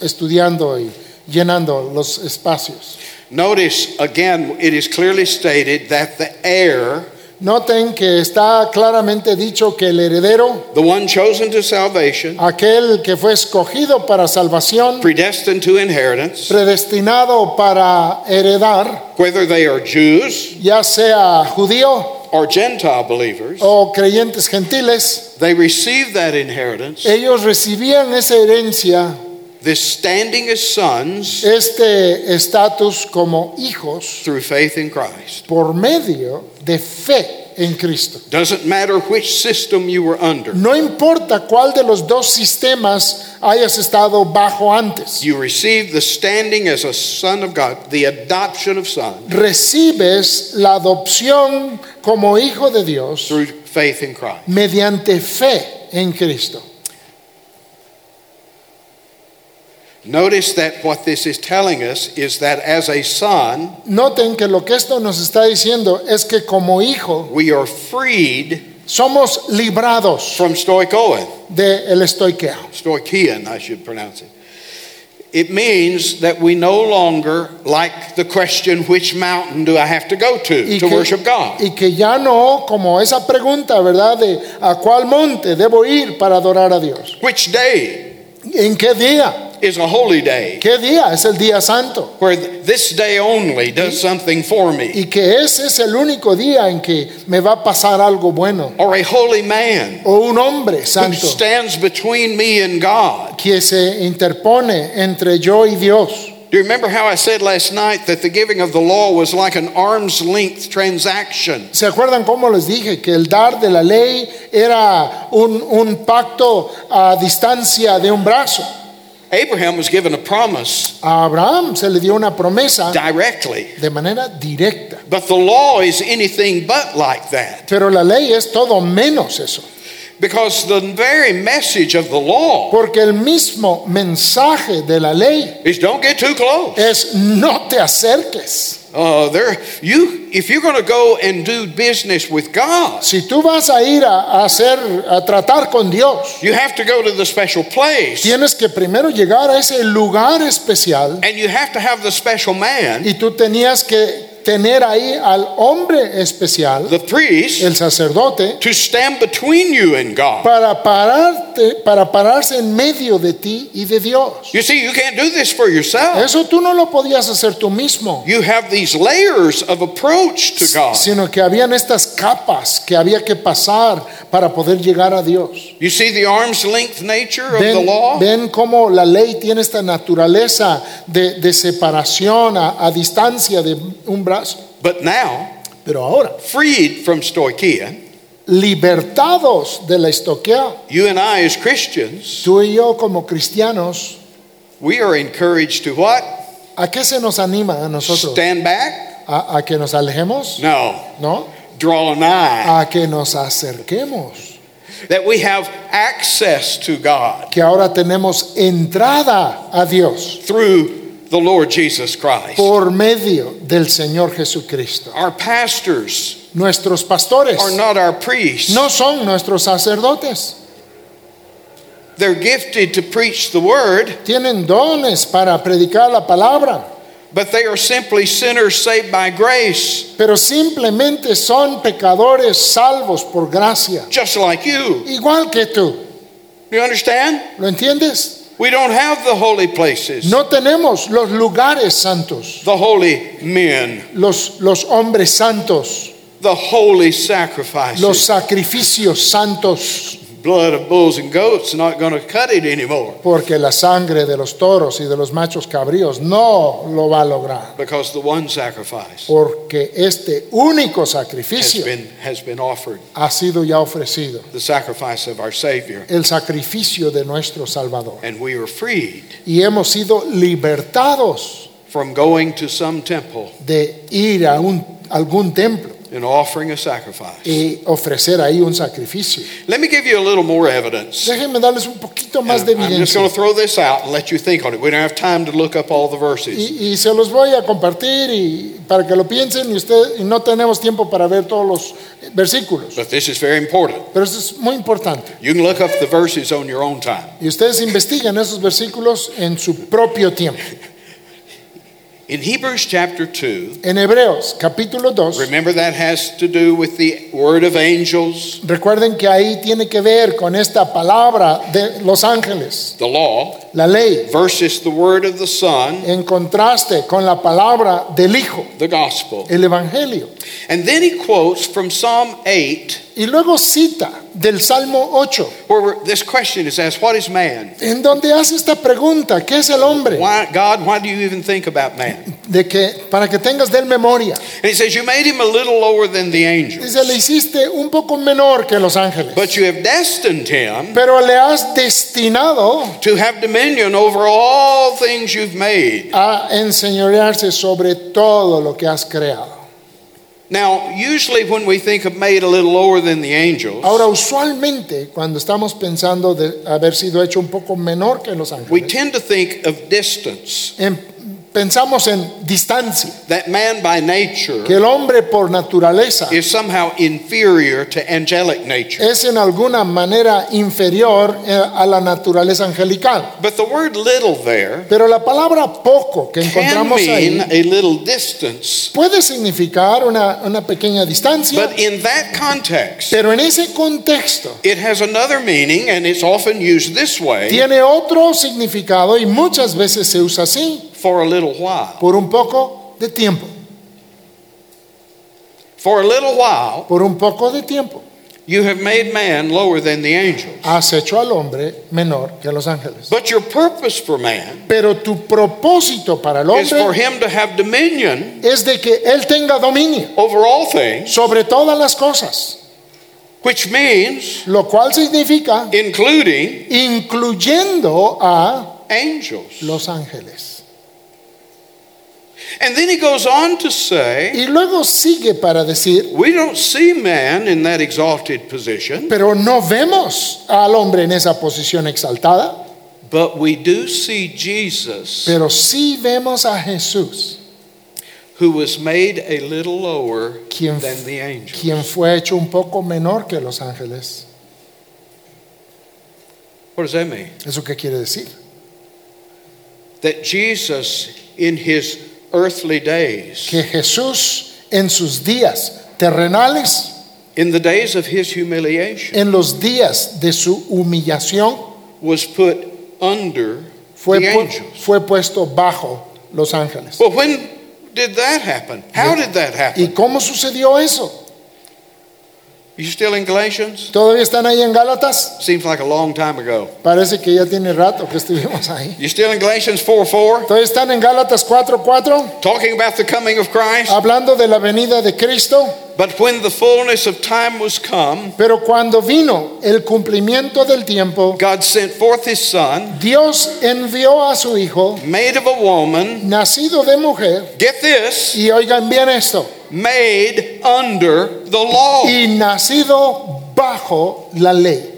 estudiando y llenando los espacios. Notice again, it is clearly stated that the heir, Noten que está claramente dicho que el heredero, the one chosen to salvation, aquel que fue escogido para salvación, predestined to inheritance, predestinado para heredar, whether they are Jews ya sea judío or Gentile believers, o creyentes gentiles, they receive that inheritance, ellos recibían esa herencia, this standing as sons, este estatus como hijos through faith in Christ. por medio de fe en Cristo. Doesn't matter which system you were under. No importa cuál de los dos sistemas hayas estado bajo antes, You receive the standing as a son of God, the adoption of sons, recibes la adopción como hijo de Dios through faith in Christ. mediante fe en Cristo. Notice that what this is telling us is that as a son, Noten que lo que esto nos está diciendo es que como hijo we are freed somos librados from stoikoen, del estoiqueo. stoichean, I should pronounce it. it means that we no longer like the question, which mountain do I have to go to Y to que, worship God? y que ya no, como esa pregunta, ¿verdad? De a cuál monte debo ir para adorar a Dios. Which day ¿En qué día? Is a holy day ¿Qué día? Es el día santo. where this day only does something for me? Y que ese es el único día en que me va a pasar algo bueno. Or a holy man O un hombre who santo stands between me and God? que se interpone entre yo y Dios. Do you remember how I said last night that the giving of the law was like an arm's length transaction? ¿Se acuerdan cómo les dije que el dar de la ley era un, un pacto a distancia de un brazo? Abraham was given a promise A Abraham se le dio una promesa directly, de manera directa. but the law is anything but like that. Pero la ley es todo menos eso. Because the very message of the law Porque el mismo mensaje de la ley is don't get too close. es no te acerques. Uh, there, you, if you're going to go and do business with God, Si tú vas a ir a, a hacer, a tratar con Dios, you have to go to the special place, tienes que primero llegar a ese lugar especial and you have to have the special man, y tú tenías que tener ahí al hombre especial, the priest, el sacerdote, to stand between you and God. para pararte, para pararse en medio de ti y de Dios. You see, you can't do this for yourself. Eso tú no lo podías hacer tú mismo, You have these layers of approach to God. sino que habían estas capas que había que pasar para poder llegar a Dios. You see the arm's length nature of the law? ven cómo la ley tiene esta naturaleza de, de separación a, a distancia de un brazo. But now, Pero ahora, freed from stoichia, libertados de la estoquea, you and I as Christians, tú y yo como cristianos, we are encouraged to what? ¿a qué se nos anima a nosotros? Stand back? ¿A, a que nos alejemos? No. ¿No? Draw an eye. A que nos acerquemos. That we have access to God Que ahora tenemos entrada a Dios through the Lord Jesus Christ. por medio del Señor Jesucristo. Our pastors Nuestros pastores are not our priests. no son nuestros sacerdotes. They're gifted to preach the word, Tienen dones para predicar la palabra, but they are simply sinners saved by grace, pero simplemente son pecadores salvos por gracia, just like you. igual que tú. You understand? ¿Lo entiendes? We don't have the holy places, No tenemos los lugares santos, the holy men, los, los hombres santos, the holy sacrifices. los sacrificios santos, Blood of bulls and goats not going to cut it anymore. Porque la sangre de los toros y de los machos cabríos no lo va a lograr, because the one sacrifice porque este único has sacrificio been has been offered, ha sido ya ofrecido, the sacrifice of our Savior, el sacrificio de nuestro Salvador. and we are freed Y hemos sido libertados from going to some temple de ir a un, algún templo and offering a sacrifice. y ofrecer ahí un sacrificio. Let me give you a little more evidence. Déjenme darles un poquito más de I'm just evidencia. going to throw this out and let you think on it. We don't have time to look up all the verses. Y, y se los voy a compartir y para que lo piensen y usted y no tenemos tiempo para ver todos los versículos. But this is very important. Pero esto es muy importante. You can look up the verses on your own time. Y ustedes investigan esos versículos en su propio tiempo. In Hebrews chapter 2, En Hebreos capítulo 2, remember that has to do with the word of angels, recuerden que ahí tiene que ver con esta palabra de los ángeles, the law, la ley, versus the word of the Son, en contraste con la palabra del Hijo, the gospel. el Evangelio. And then he quotes from Psalm 8, Y luego cita del Salmo 8, where this question is asked What is man? en donde hace esta pregunta, ¿qué es el hombre? Why, God, why do you even think about man? De que para que tengas de él memoria. And he says, You made him a little lower than the angels, Dice, le hiciste un poco menor que los ángeles, but you have destined him pero le has destinado to have dominion over all things you've made. a enseñorearse sobre todo lo que has creado. Now, usually when we think of made a little lower than the angels, Ahora, usualmente, cuando estamos pensando de haber sido hecho un poco menor que los we ángeles, tend to think of distance. em- pensamos en distancia, that man by nature que el hombre por naturaleza is somehow inferior to angelic nature. es en alguna manera inferior eh, a la naturaleza angelical. But the word little there Pero la palabra poco que encontramos ahí a little distance. puede significar una, una pequeña distancia, But in that context, pero en ese contexto it has another meaning and it's often used this way tiene otro significado y muchas veces se usa así, for a little while. por un poco de tiempo, For a little while, por un poco de tiempo. you have made man lower than the angels. Has hecho al hombre menor que a los ángeles. But your purpose for man Pero tu propósito para el is for hombre him to have dominion es de que él tenga dominio over all things, sobre todas las cosas, which means lo cual significa including incluyendo a angels. los ángeles. And then he goes on to say, Y luego sigue para decir, we don't see man in that exalted position, pero no vemos al hombre en esa posición exaltada, but we do see Jesus, pero sí vemos a Jesús, who was made a little lower quien, than the angels. quien fue hecho un poco menor que los ángeles. What does that mean? ¿Eso qué quiere decir? That Jesus, in his earthly days, Que Jesús en sus días terrenales, in the days of his humiliation, en los días de su humillación, was put under fue, the angels. fue puesto bajo los ángeles. Well, when did that happen? How did that happen? ¿Y cómo sucedió eso? You still in Galatians? ¿Todavía están ahí en Gálatas? Seems like a long time ago. Parece que ya tiene rato que estuvimos ahí. You still in Galatians 4 4? ¿Todavía están en Gálatas 4:4? Talking about the coming of Christ? Hablando de la venida de Cristo. But when the fullness of time was come, Pero cuando vino el cumplimiento del tiempo, God sent forth his Son, Dios envió a su Hijo, made of a woman, nacido de mujer, get this, y oigan bien esto, made under the law. y nacido bajo la ley.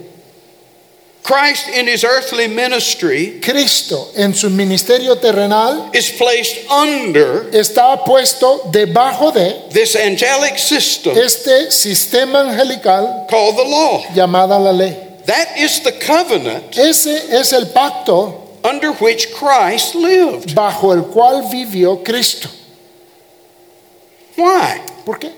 Christ in his earthly ministry Cristo en su ministerio terrenal is placed under está puesto debajo de this angelic system este sistema angelical called the law. llamada la ley. That is the covenant Ese es el pacto under which Christ lived. bajo el cual vivió Cristo. Why? ¿Por qué?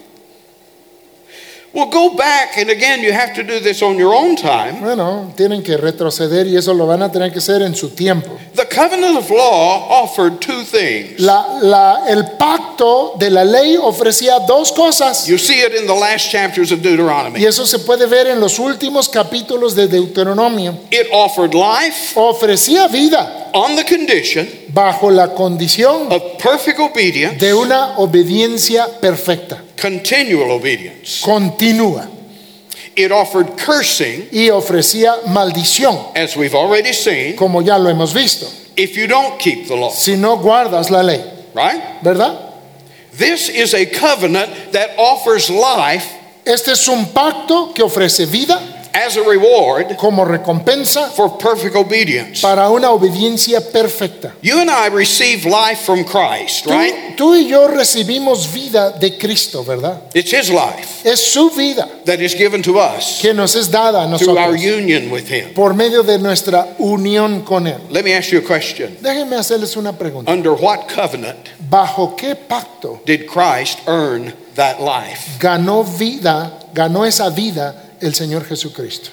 Well, go back, and again, you have to do this on your own time. Bueno, tienen que retroceder y eso lo van a tener que hacer en su tiempo. The covenant of law offered two things. La- la- el pacto de la ley ofrecía dos cosas You see it in the last chapters of y Deuteronomy. eso se puede ver en los últimos capítulos de Deuteronomio. It offered life Ofrecía vida on the condition bajo la condición of perfect obedience, de una obediencia perfecta, continual obedience. continua, It offered cursing, y ofrecía maldición, as we've already seen, como ya lo hemos visto, if you don't keep the law, si no guardas la ley, right? ¿verdad? This is a covenant that offers life Este es un pacto que ofrece vida as a reward como recompensa for perfect obedience. para una obediencia perfecta. You and I receive life from Christ, Tú, right? tú y yo recibimos vida de Cristo, ¿verdad? It's His life Es su vida that is given to us que nos es dada a through our union with Him. por medio de nuestra unión con Él. Let me ask you a question. Déjenme hacerles una pregunta. Under what covenant ¿Bajo qué pacto did Christ earn that life? ganó vida, ganó esa vida el Señor Jesucristo?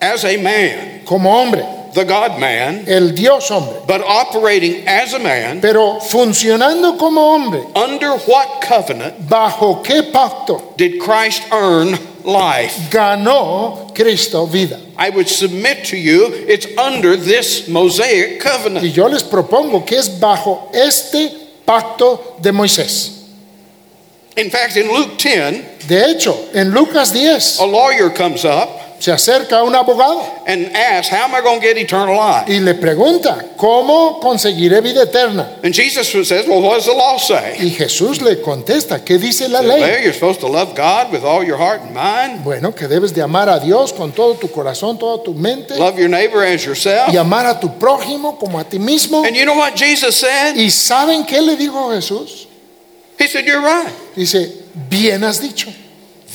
As a man, Como hombre, the God man, el Dios hombre, but operating as a man, pero funcionando como hombre, under what covenant ¿bajo qué pacto did Christ earn life? ganó Cristo vida? I would submit to you it's under this Mosaic Y covenant. yo les propongo que es bajo este pacto de Moisés. In fact, in Luke 10, De hecho, en Lucas 10, a lawyer comes up se acerca a un abogado and asks, How am I going to get eternal life? y le pregunta, ¿cómo conseguiré vida eterna? And Jesus says, Well, what does the law say? Y Jesús le contesta, ¿qué dice la ley? You're supposed to love God with all your heart and mind, Bueno, que debes de amar a Dios con todo tu corazón, toda tu mente love your neighbor as yourself. y amar a tu prójimo como a ti mismo. And you know what Jesus said? ¿Y saben qué le dijo Jesús? He said, You're right. Dice, bien has dicho,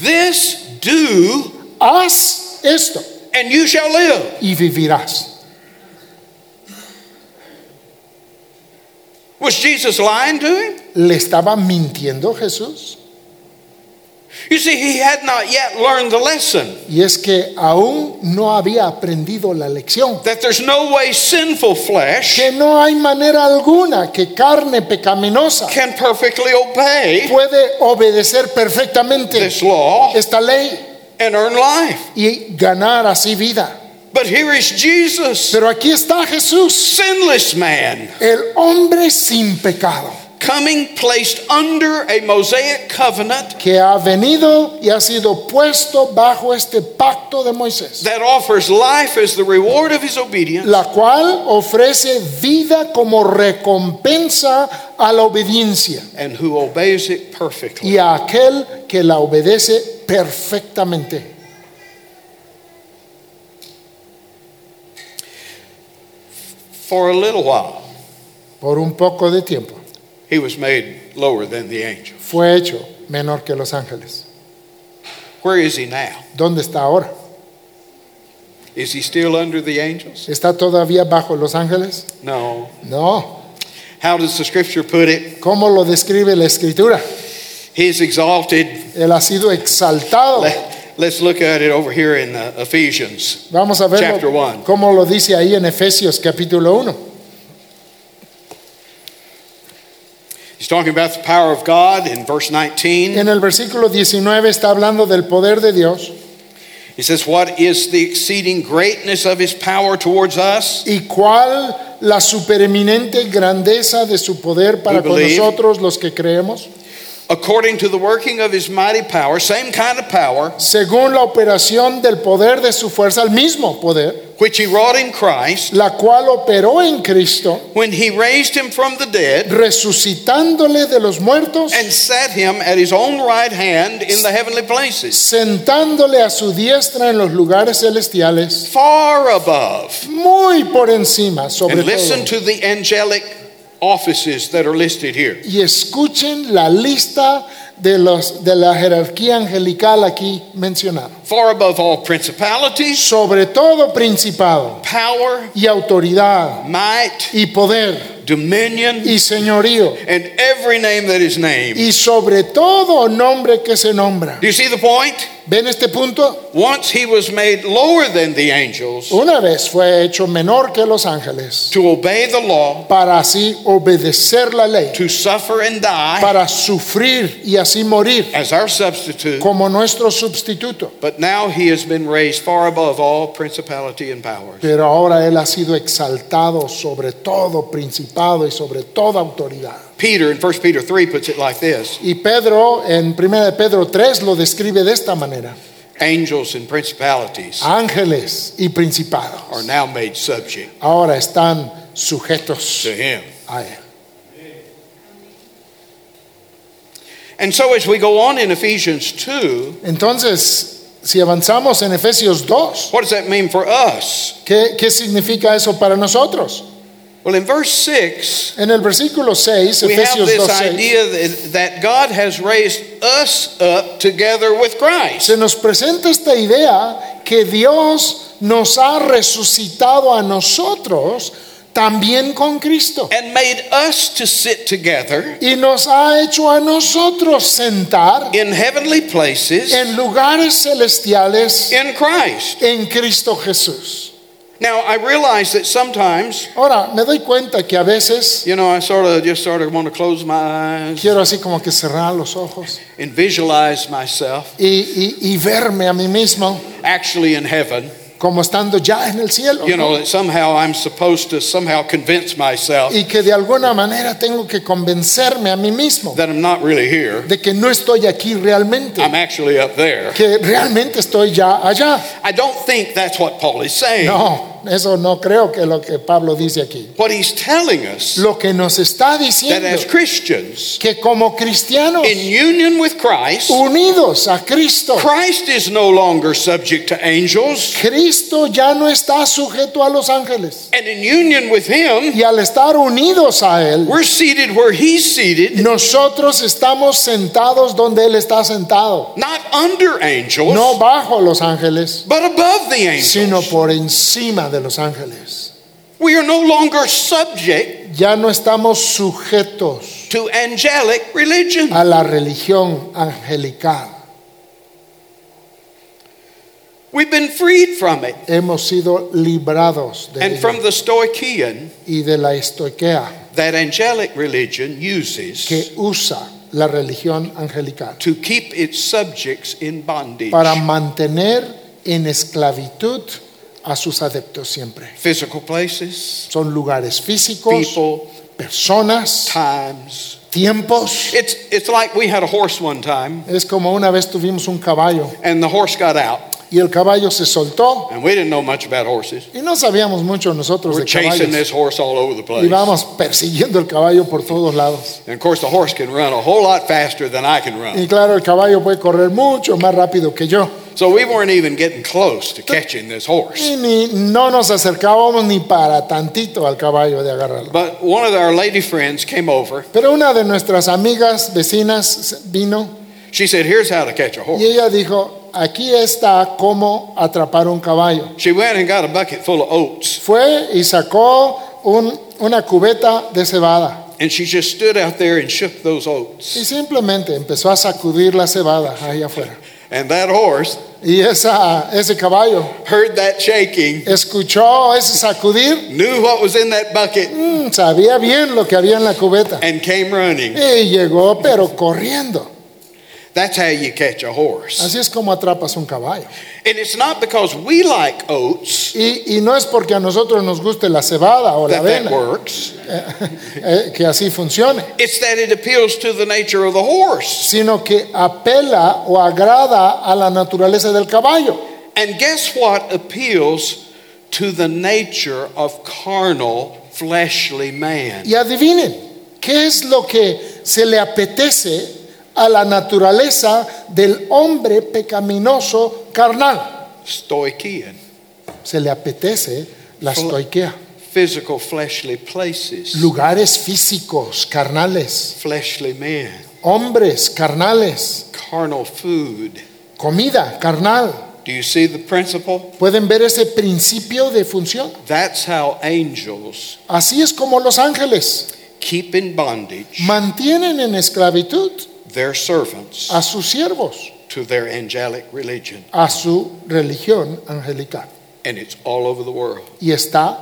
This do, haz esto and you shall live. y vivirás. Was Jesus lying to him? ¿Le estaba mintiendo Jesús? You see, he had not yet learned the lesson Y es que aún no había aprendido la lección. that there's no way sinful flesh Que no hay manera alguna que carne pecaminosa can perfectly obey puede obedecer perfectamente this law esta ley and earn life. y ganar así vida. But here is Jesus, Pero aquí está Jesús, sinless man, el hombre sin pecado, coming placed under a Mosaic covenant que ha venido y ha sido puesto bajo este pacto de Moisés, that offers life as the reward of his obedience la cual ofrece vida como recompensa a la obediencia and who obeys it perfectly. y a aquel que la obedece perfectamente. For a little while, Por un poco de tiempo he was made lower than the angels. fue hecho menor que los ángeles. Where is he now? ¿Dónde está ahora? Is he still under the angels? ¿Está todavía bajo los ángeles? No. No. How does the scripture put it? ¿Cómo lo describe la escritura? He is exalted. Él ha sido exaltado. Let, us look at it over here in uh, Ephesians. Vamos a Chapter ver one. cómo lo dice ahí en Efesios capítulo 1. Talking about the power of God in verse 19. En el versículo 19 está hablando del poder de Dios He says, What is the exceeding greatness of his power towards us? y cuál la supereminente grandeza de su poder para con nosotros los que creemos, According to the working of his mighty power, same kind of power, según la operación del poder de su fuerza, el mismo poder, which he wrought in Christ la cual operó en Cristo, when he raised him from the dead resucitándole de los muertos, and set him at his own right hand in the heavenly places, sentándole a su diestra en los lugares celestiales, far above. muy por encima, sobre And listen todo. to the angelic offices that are listed here. Y escuchen la lista de, los, de la jerarquía angelical aquí mencionada. Far above all principalities, Sobre todo principado power, y autoridad might, y poder dominion, y señorío and every name that is named. y sobre todo nombre que se nombra. Do you see the point? ¿Ven este punto? Once he was made lower than the angels Una vez fue hecho menor que los ángeles to obey the law, para así obedecer la ley, to suffer and die para sufrir y así morir as our substitute. como nuestro sustituto. But now he has been raised far above all principality and powers. Pero ahora Él ha sido exaltado sobre todo principado y sobre toda autoridad. Peter in 1 Peter 3 puts it like this Y Pedro, en 1 de Pedro 3, lo describe de esta manera. angels and principalities Ángeles y principados are now made subject ahora están sujetos to him. a Él. And so as we go on in Ephesians 2, Entonces, si avanzamos en Efesios 2, what does that mean for us? ¿qué, qué significa eso para nosotros? Well, in verse 6, En el versículo 6, we have Efesios this 2, 6, idea that, that God has raised us up together with Christ. se nos presenta esta idea que Dios nos ha resucitado a nosotros también con Cristo. and made us to sit together Y nos ha hecho a nosotros sentar in heavenly places en lugares celestiales in Christ. en Cristo Jesús. Now, I realize that sometimes, Ahora, me doy cuenta que a veces you know, I sort of just sort of want to close my eyes quiero así como que cerrar los ojos and visualize myself y, y- y verme a mí mismo actually in heaven. Como estando ya en el cielo. You know, that somehow I'm supposed to somehow convince myself Y que de alguna manera tengo que convencerme a mí mismo that I'm not really here. de que no estoy aquí realmente, I'm actually up there. que realmente estoy ya allá. I don't think that's what Paul is saying. No, eso no creo que lo que Pablo dice aquí. What he's telling us Lo que nos está that diciendo as Christians que como cristianos in union with Christ, unidos a Cristo, Christ is no longer subject to angels, Cristo ya no está sujeto a los ángeles. and in union with him, Y al estar unidos a Él, we're seated where he's seated, nosotros estamos sentados donde Él está sentado. not under angels, No bajo los ángeles, but above the sino angels. por encima de los ángeles. We are no longer subject Ya no estamos sujetos to angelic religion. a la religión angelical. We've been freed from it. Hemos sido librados de And ello. from the Stoichean, y de la estoiquea that angelic religion uses que usa la religión angelical to keep its subjects in bondage. para mantener en esclavitud a sus adeptos siempre. Physical places, Son lugares físicos, people, personas, times. tiempos. It's, it's like we had a horse one time, Es como una vez tuvimos un caballo and the horse got out, y el caballo se soltó and we didn't know much about horses. y no sabíamos mucho nosotros We're de chasing caballos. this horse all over the Y place. vamos persiguiendo el caballo por todos lados. And of course, the horse can run a whole lot faster than I can run. Y claro, el caballo puede correr mucho más rápido que yo. So we weren't even getting close to catching this horse. Y ni, no nos acercábamos ni para tantito al caballo de agarrarlo. But one of our lady friends came over. Pero una de nuestras amigas vecinas vino She said, Here's how to catch a y horse. ella dijo, aquí está cómo atrapar un caballo. She went and got a bucket full of oats, Fue y sacó un- una cubeta de cebada and she just stood out there and shook those oats. y simplemente empezó a sacudir la cebada ahí afuera. And that horse Y esa, ese caballo heard that shaking, escuchó ese sacudir, knew what was in that bucket, mm, sabía bien lo que había en la cubeta and came running. y llegó pero corriendo. That's how you catch a horse. Así es como atrapas un caballo. And it's not because we like oats Y, y no es porque a nosotros nos guste la cebada o la that that avena works. eh, que así funcione, It's that it appeals to the nature of the horse. sino que apela o agrada a la naturaleza del caballo. And guess what appeals to the nature of carnal, fleshly man? Y adivinen, ¿qué es lo que se le apetece a la naturaleza del hombre pecaminoso carnal? Stoichean, Se le apetece la estoiquea. physical, fleshly places, Lugares físicos, carnales, fleshly man, hombres carnales, carnal food. comida carnal. Do you see the principle? ¿Pueden ver ese principio de función? That's how angels Así es como los ángeles keep in bondage mantienen en esclavitud their servants a sus siervos, to their angelic religion. a su religión angelical. And it's all over the world. Y está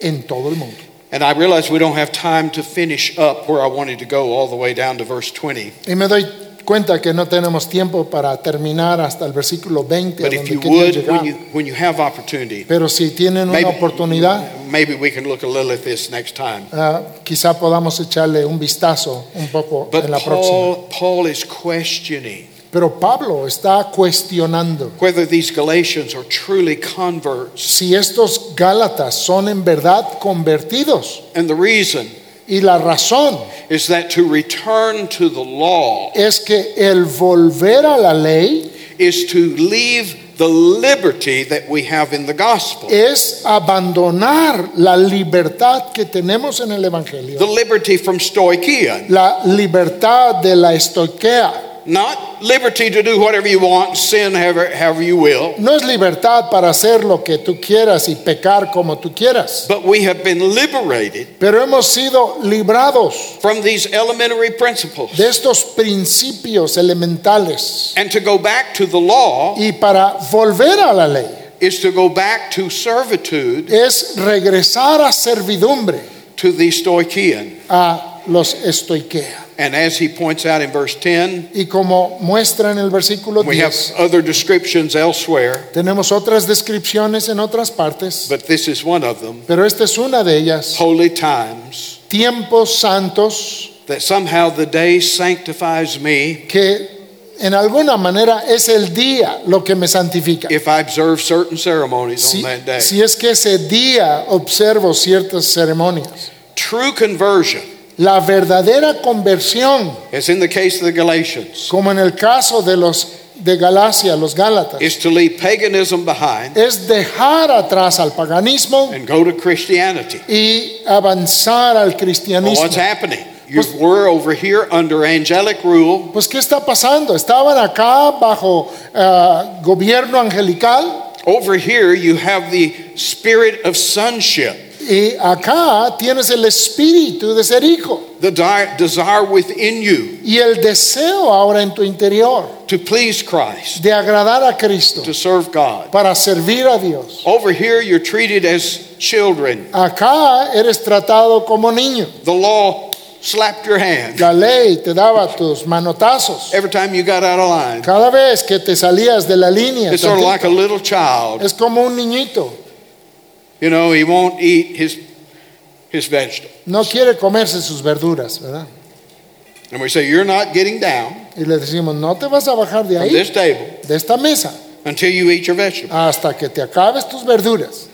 en todo el mundo. And I realize we don't have time to finish up where I wanted to go all the way down to verse 20. Y me doy cuenta que no tenemos tiempo para terminar hasta el versículo 20, a But if donde you quería would, llegar. when you, when you have opportunity, Pero si tienen una oportunidad, maybe we can look a little at this next time. ah, quizá podamos echarle un vistazo un poco But en la próxima. Paul, Paul is questioning Pero Pablo está cuestionando whether these Galatians are truly converts. si estos Gálatas son en verdad convertidos. And the reason Y la razón is that to return to the law es que el volver a la ley is to leave the liberty that we have in the gospel. es abandonar la libertad que tenemos en el Evangelio. The liberty from Stoicheia, La libertad de la estoiquea. Not liberty to do whatever you want, sin however, however you will, No es libertad para hacer lo que tú quieras y pecar como tú quieras. but we have been liberated Pero hemos sido librados from these elementary principles. de estos principios elementales. And to go back to the law Y para volver a la ley is to go back to servitude es regresar a servidumbre to the Stoichean. a los estoiquea. And as he points out in verse 10, Y como muestra en el versículo we have other descriptions elsewhere, tenemos otras descripciones en otras partes, but this is one of them. pero esta es una de ellas. Holy times, Tiempos santos that somehow the day sanctifies me que en alguna manera es el día lo que me santifica. if I observe certain ceremonies Si, on that day. si es que ese día observo ciertas ceremonias. True conversion, La verdadera conversión, as in the case of the Galatians, como en el caso de los de Galacia, los Gálatas, is to leave paganism behind es dejar atrás al paganismo and go to Christianity. y avanzar al Well, cristianismo. what's happening? You were over here under angelic rule, Pues ¿qué está pasando? Estaban acá bajo ah, gobierno angelical Over here, you have the spirit of sonship, y acá tienes el espíritu de ser hijo the desire within you y el deseo ahora en tu interior to please Christ, de agradar a Cristo to serve God. para servir a Dios. Over here, you're treated as children. Acá eres tratado como niño. The law slapped your hand La ley te daba tus manotazos. every time you got out of line. Cada vez que te salías de la línea, It's sort of like a little child. es como un niñito. You know, he won't eat his, his vegetable. No quiere comerse sus verduras, ¿verdad? And we say, You're not getting down Y le decimos, no te vas a bajar de from ahí, this table de esta mesa, until you eat your vegetable. hasta que te acabes tus verduras.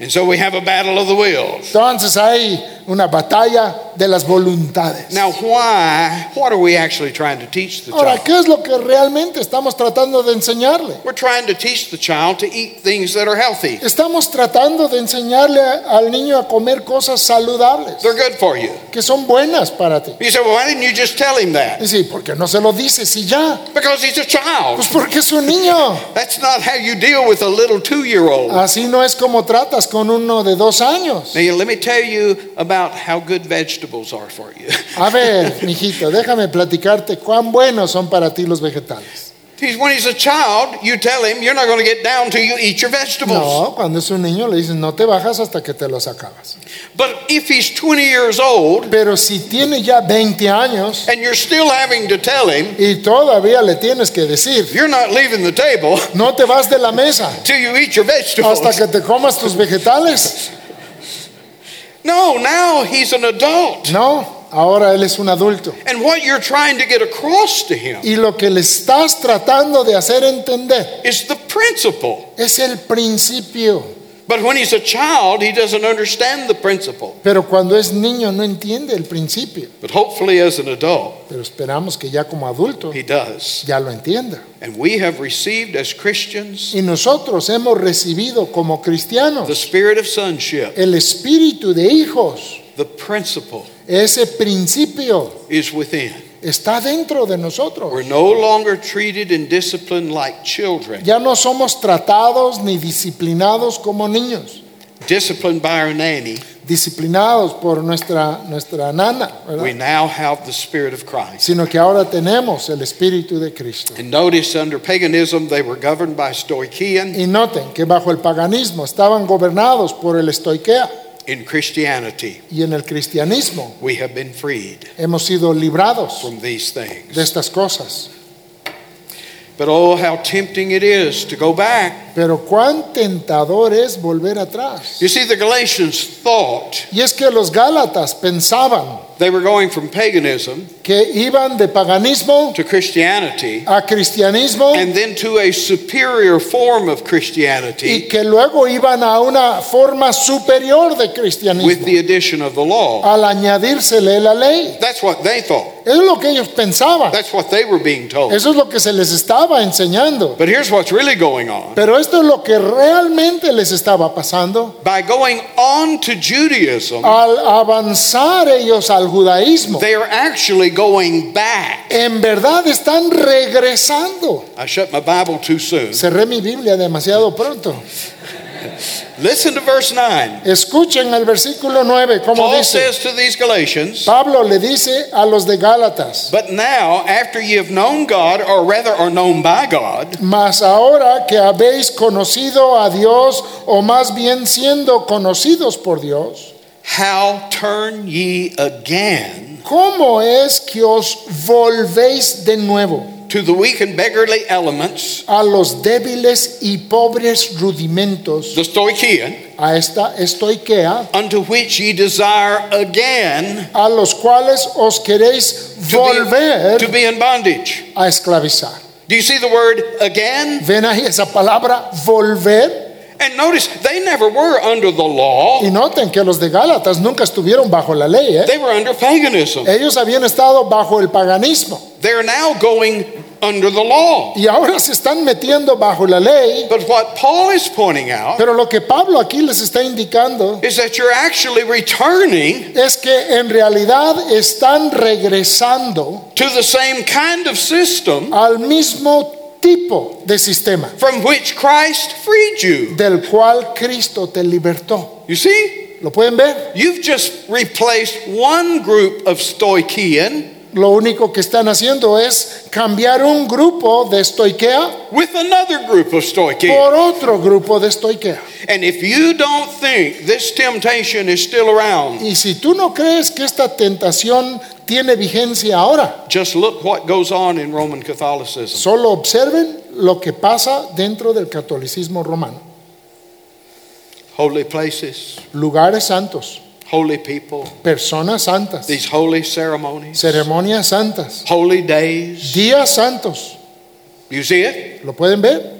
And so we have a battle of the wills. Entonces hay una batalla de las voluntades. Now, why? What are we actually trying to teach the Ahora, child? ¿qué es lo que realmente estamos tratando de enseñarle? We're trying to teach the child to eat things that are healthy. Estamos tratando de enseñarle al niño a comer cosas saludables, They're good for you. que son buenas para ti. You say, well, why didn't you just tell him that? Y sí, porque no se lo dices y ya. Because he's a child. Pues porque es un niño. That's not how you deal with a little two year old. Así no es como tratas con uno de dos años. Now, let me tell you about how good vegetables are for you. A ver, mijito, déjame platicarte cuán buenos son para ti los vegetales. When he's a child, you tell him you're not going to get down till you eat your vegetables. No, cuando es un niño le dices no te bajas hasta que te los acabas. But if he's 20 years old Pero si tiene ya 20 años and you're still having to tell him y todavía le tienes que decir, you're not leaving the table no te vas de la mesa till you eat your vegetables. hasta que te comas tus vegetales. No, now he's an adult. No, ahora él es un adulto. And what you're trying to get across to him Y lo que le estás tratando de hacer entender is the principle. es el principio. But when he's a child, he doesn't understand the principle. Pero cuando es niño no entiende el principio. But hopefully, as an adult, Pero esperamos que ya como adulto he does. ya lo entienda. And we have received as Christians Y nosotros hemos recibido como cristianos the spirit of sonship. el espíritu de hijos. The principle Ese principio is within. Está dentro de nosotros. We're no longer treated and disciplined like children, Ya no somos tratados ni disciplinados como niños, disciplined by our nanny. disciplinados por nuestra, nuestra nana, ¿verdad? We now have the spirit of Christ. sino que ahora tenemos el espíritu de Cristo. And notice under paganism, they were governed by Stoichean. Y noten que bajo el paganismo estaban gobernados por el estoiquea In Christianity, y en el cristianismo we have been freed hemos sido librados from these de things. estas cosas. But oh, how tempting it is to go back. Pero cuán tentador es volver atrás. You see, the Galatians thought Y es que los Gálatas pensaban they were going from paganism que iban de paganismo to Christianity a cristianismo and then to a superior form of y Christianity que luego iban a una forma superior de with cristianismo the addition of the law. al añadírsele la ley. That's what they thought. Eso es lo que ellos pensaban. That's what they were being told. Eso es lo que se les estaba enseñando. But here's what's really going on. Pero esto es lo que realmente les estaba pasando. By going on to Judaism, Al avanzar ellos al judaísmo, they are actually going back. en verdad están regresando. I shut my Bible too soon. Cerré mi Biblia demasiado pronto. Listen to verse 9. Escuchen el versículo 9, como Paul dice. says to these Galatians, Pablo le dice a los de Gálatas, But now, after ye have known God, or rather are known by God, mas ahora que habéis conocido a Dios, o más bien siendo conocidos por Dios, How turn ye again ¿Cómo es que os volvéis de nuevo to the weak and beggarly elements, a los débiles y pobres rudimentos, the Stoichean, a esta estoiquea, unto which ye desire again a los cuales os queréis to be, volver to be in bondage? a esclavizar? Do you see the word again? ¿Ven ahí esa palabra volver? And notice they never were under the law, Y noten que los de Gálatas nunca estuvieron bajo la ley. ¿eh? they were under paganism. Ellos habían estado bajo el paganismo They're now going under the law. y ahora se están metiendo bajo la ley. But what Paul is pointing out Pero lo que Pablo aquí les está indicando is that you're actually returning es que en realidad están regresando to the same kind of system al mismo tipo de sistema from which Christ freed you. del cual Cristo te libertó. You see? ¿Lo pueden ver? You've just replaced one group of Stoichean Lo único que están haciendo es cambiar un grupo de estoiquea with another group of Stoichean. por otro grupo de estoiquea. And if you don't think this temptation is still around, Y si tú no crees que esta tentación tiene vigencia ahora, just look what goes on in Roman Catholicism. solo observen lo que pasa dentro del catolicismo romano. Holy places, Lugares santos, holy people, personas santas, these holy ceremonies, ceremonias santas, holy days. días santos. You see it? ¿Lo pueden ver?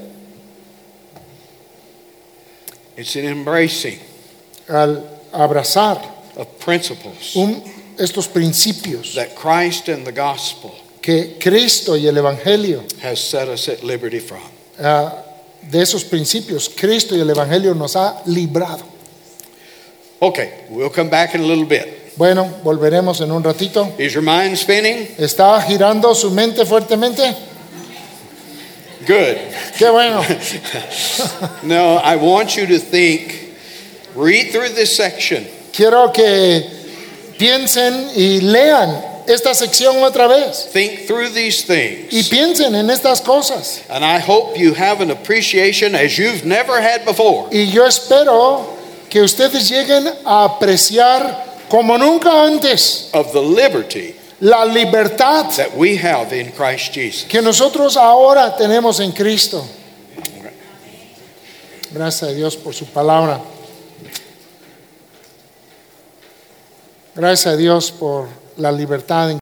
It's an embracing Al abrazar of principles un- estos principios that Christ and the gospel que Cristo y el Evangelio, has set us at liberty from. ah, de esos principios, Cristo y el Evangelio nos ha librado. Okay, we'll come back in a little bit. Bueno, volveremos en un ratito. Is your mind spinning? ¿Está girando su mente fuertemente? Good. Qué bueno. No, I want you to think, read through this section. Quiero que piensen y lean esta sección otra vez. Think through these things. Y piensen en estas cosas. And I hope you have an appreciation as you've never had before Y yo espero que ustedes lleguen a apreciar como nunca antes of the liberty la libertad that we have in Christ Jesus. que nosotros ahora tenemos en Cristo. Gracias a Dios por su palabra. Gracias a Dios por la libertad en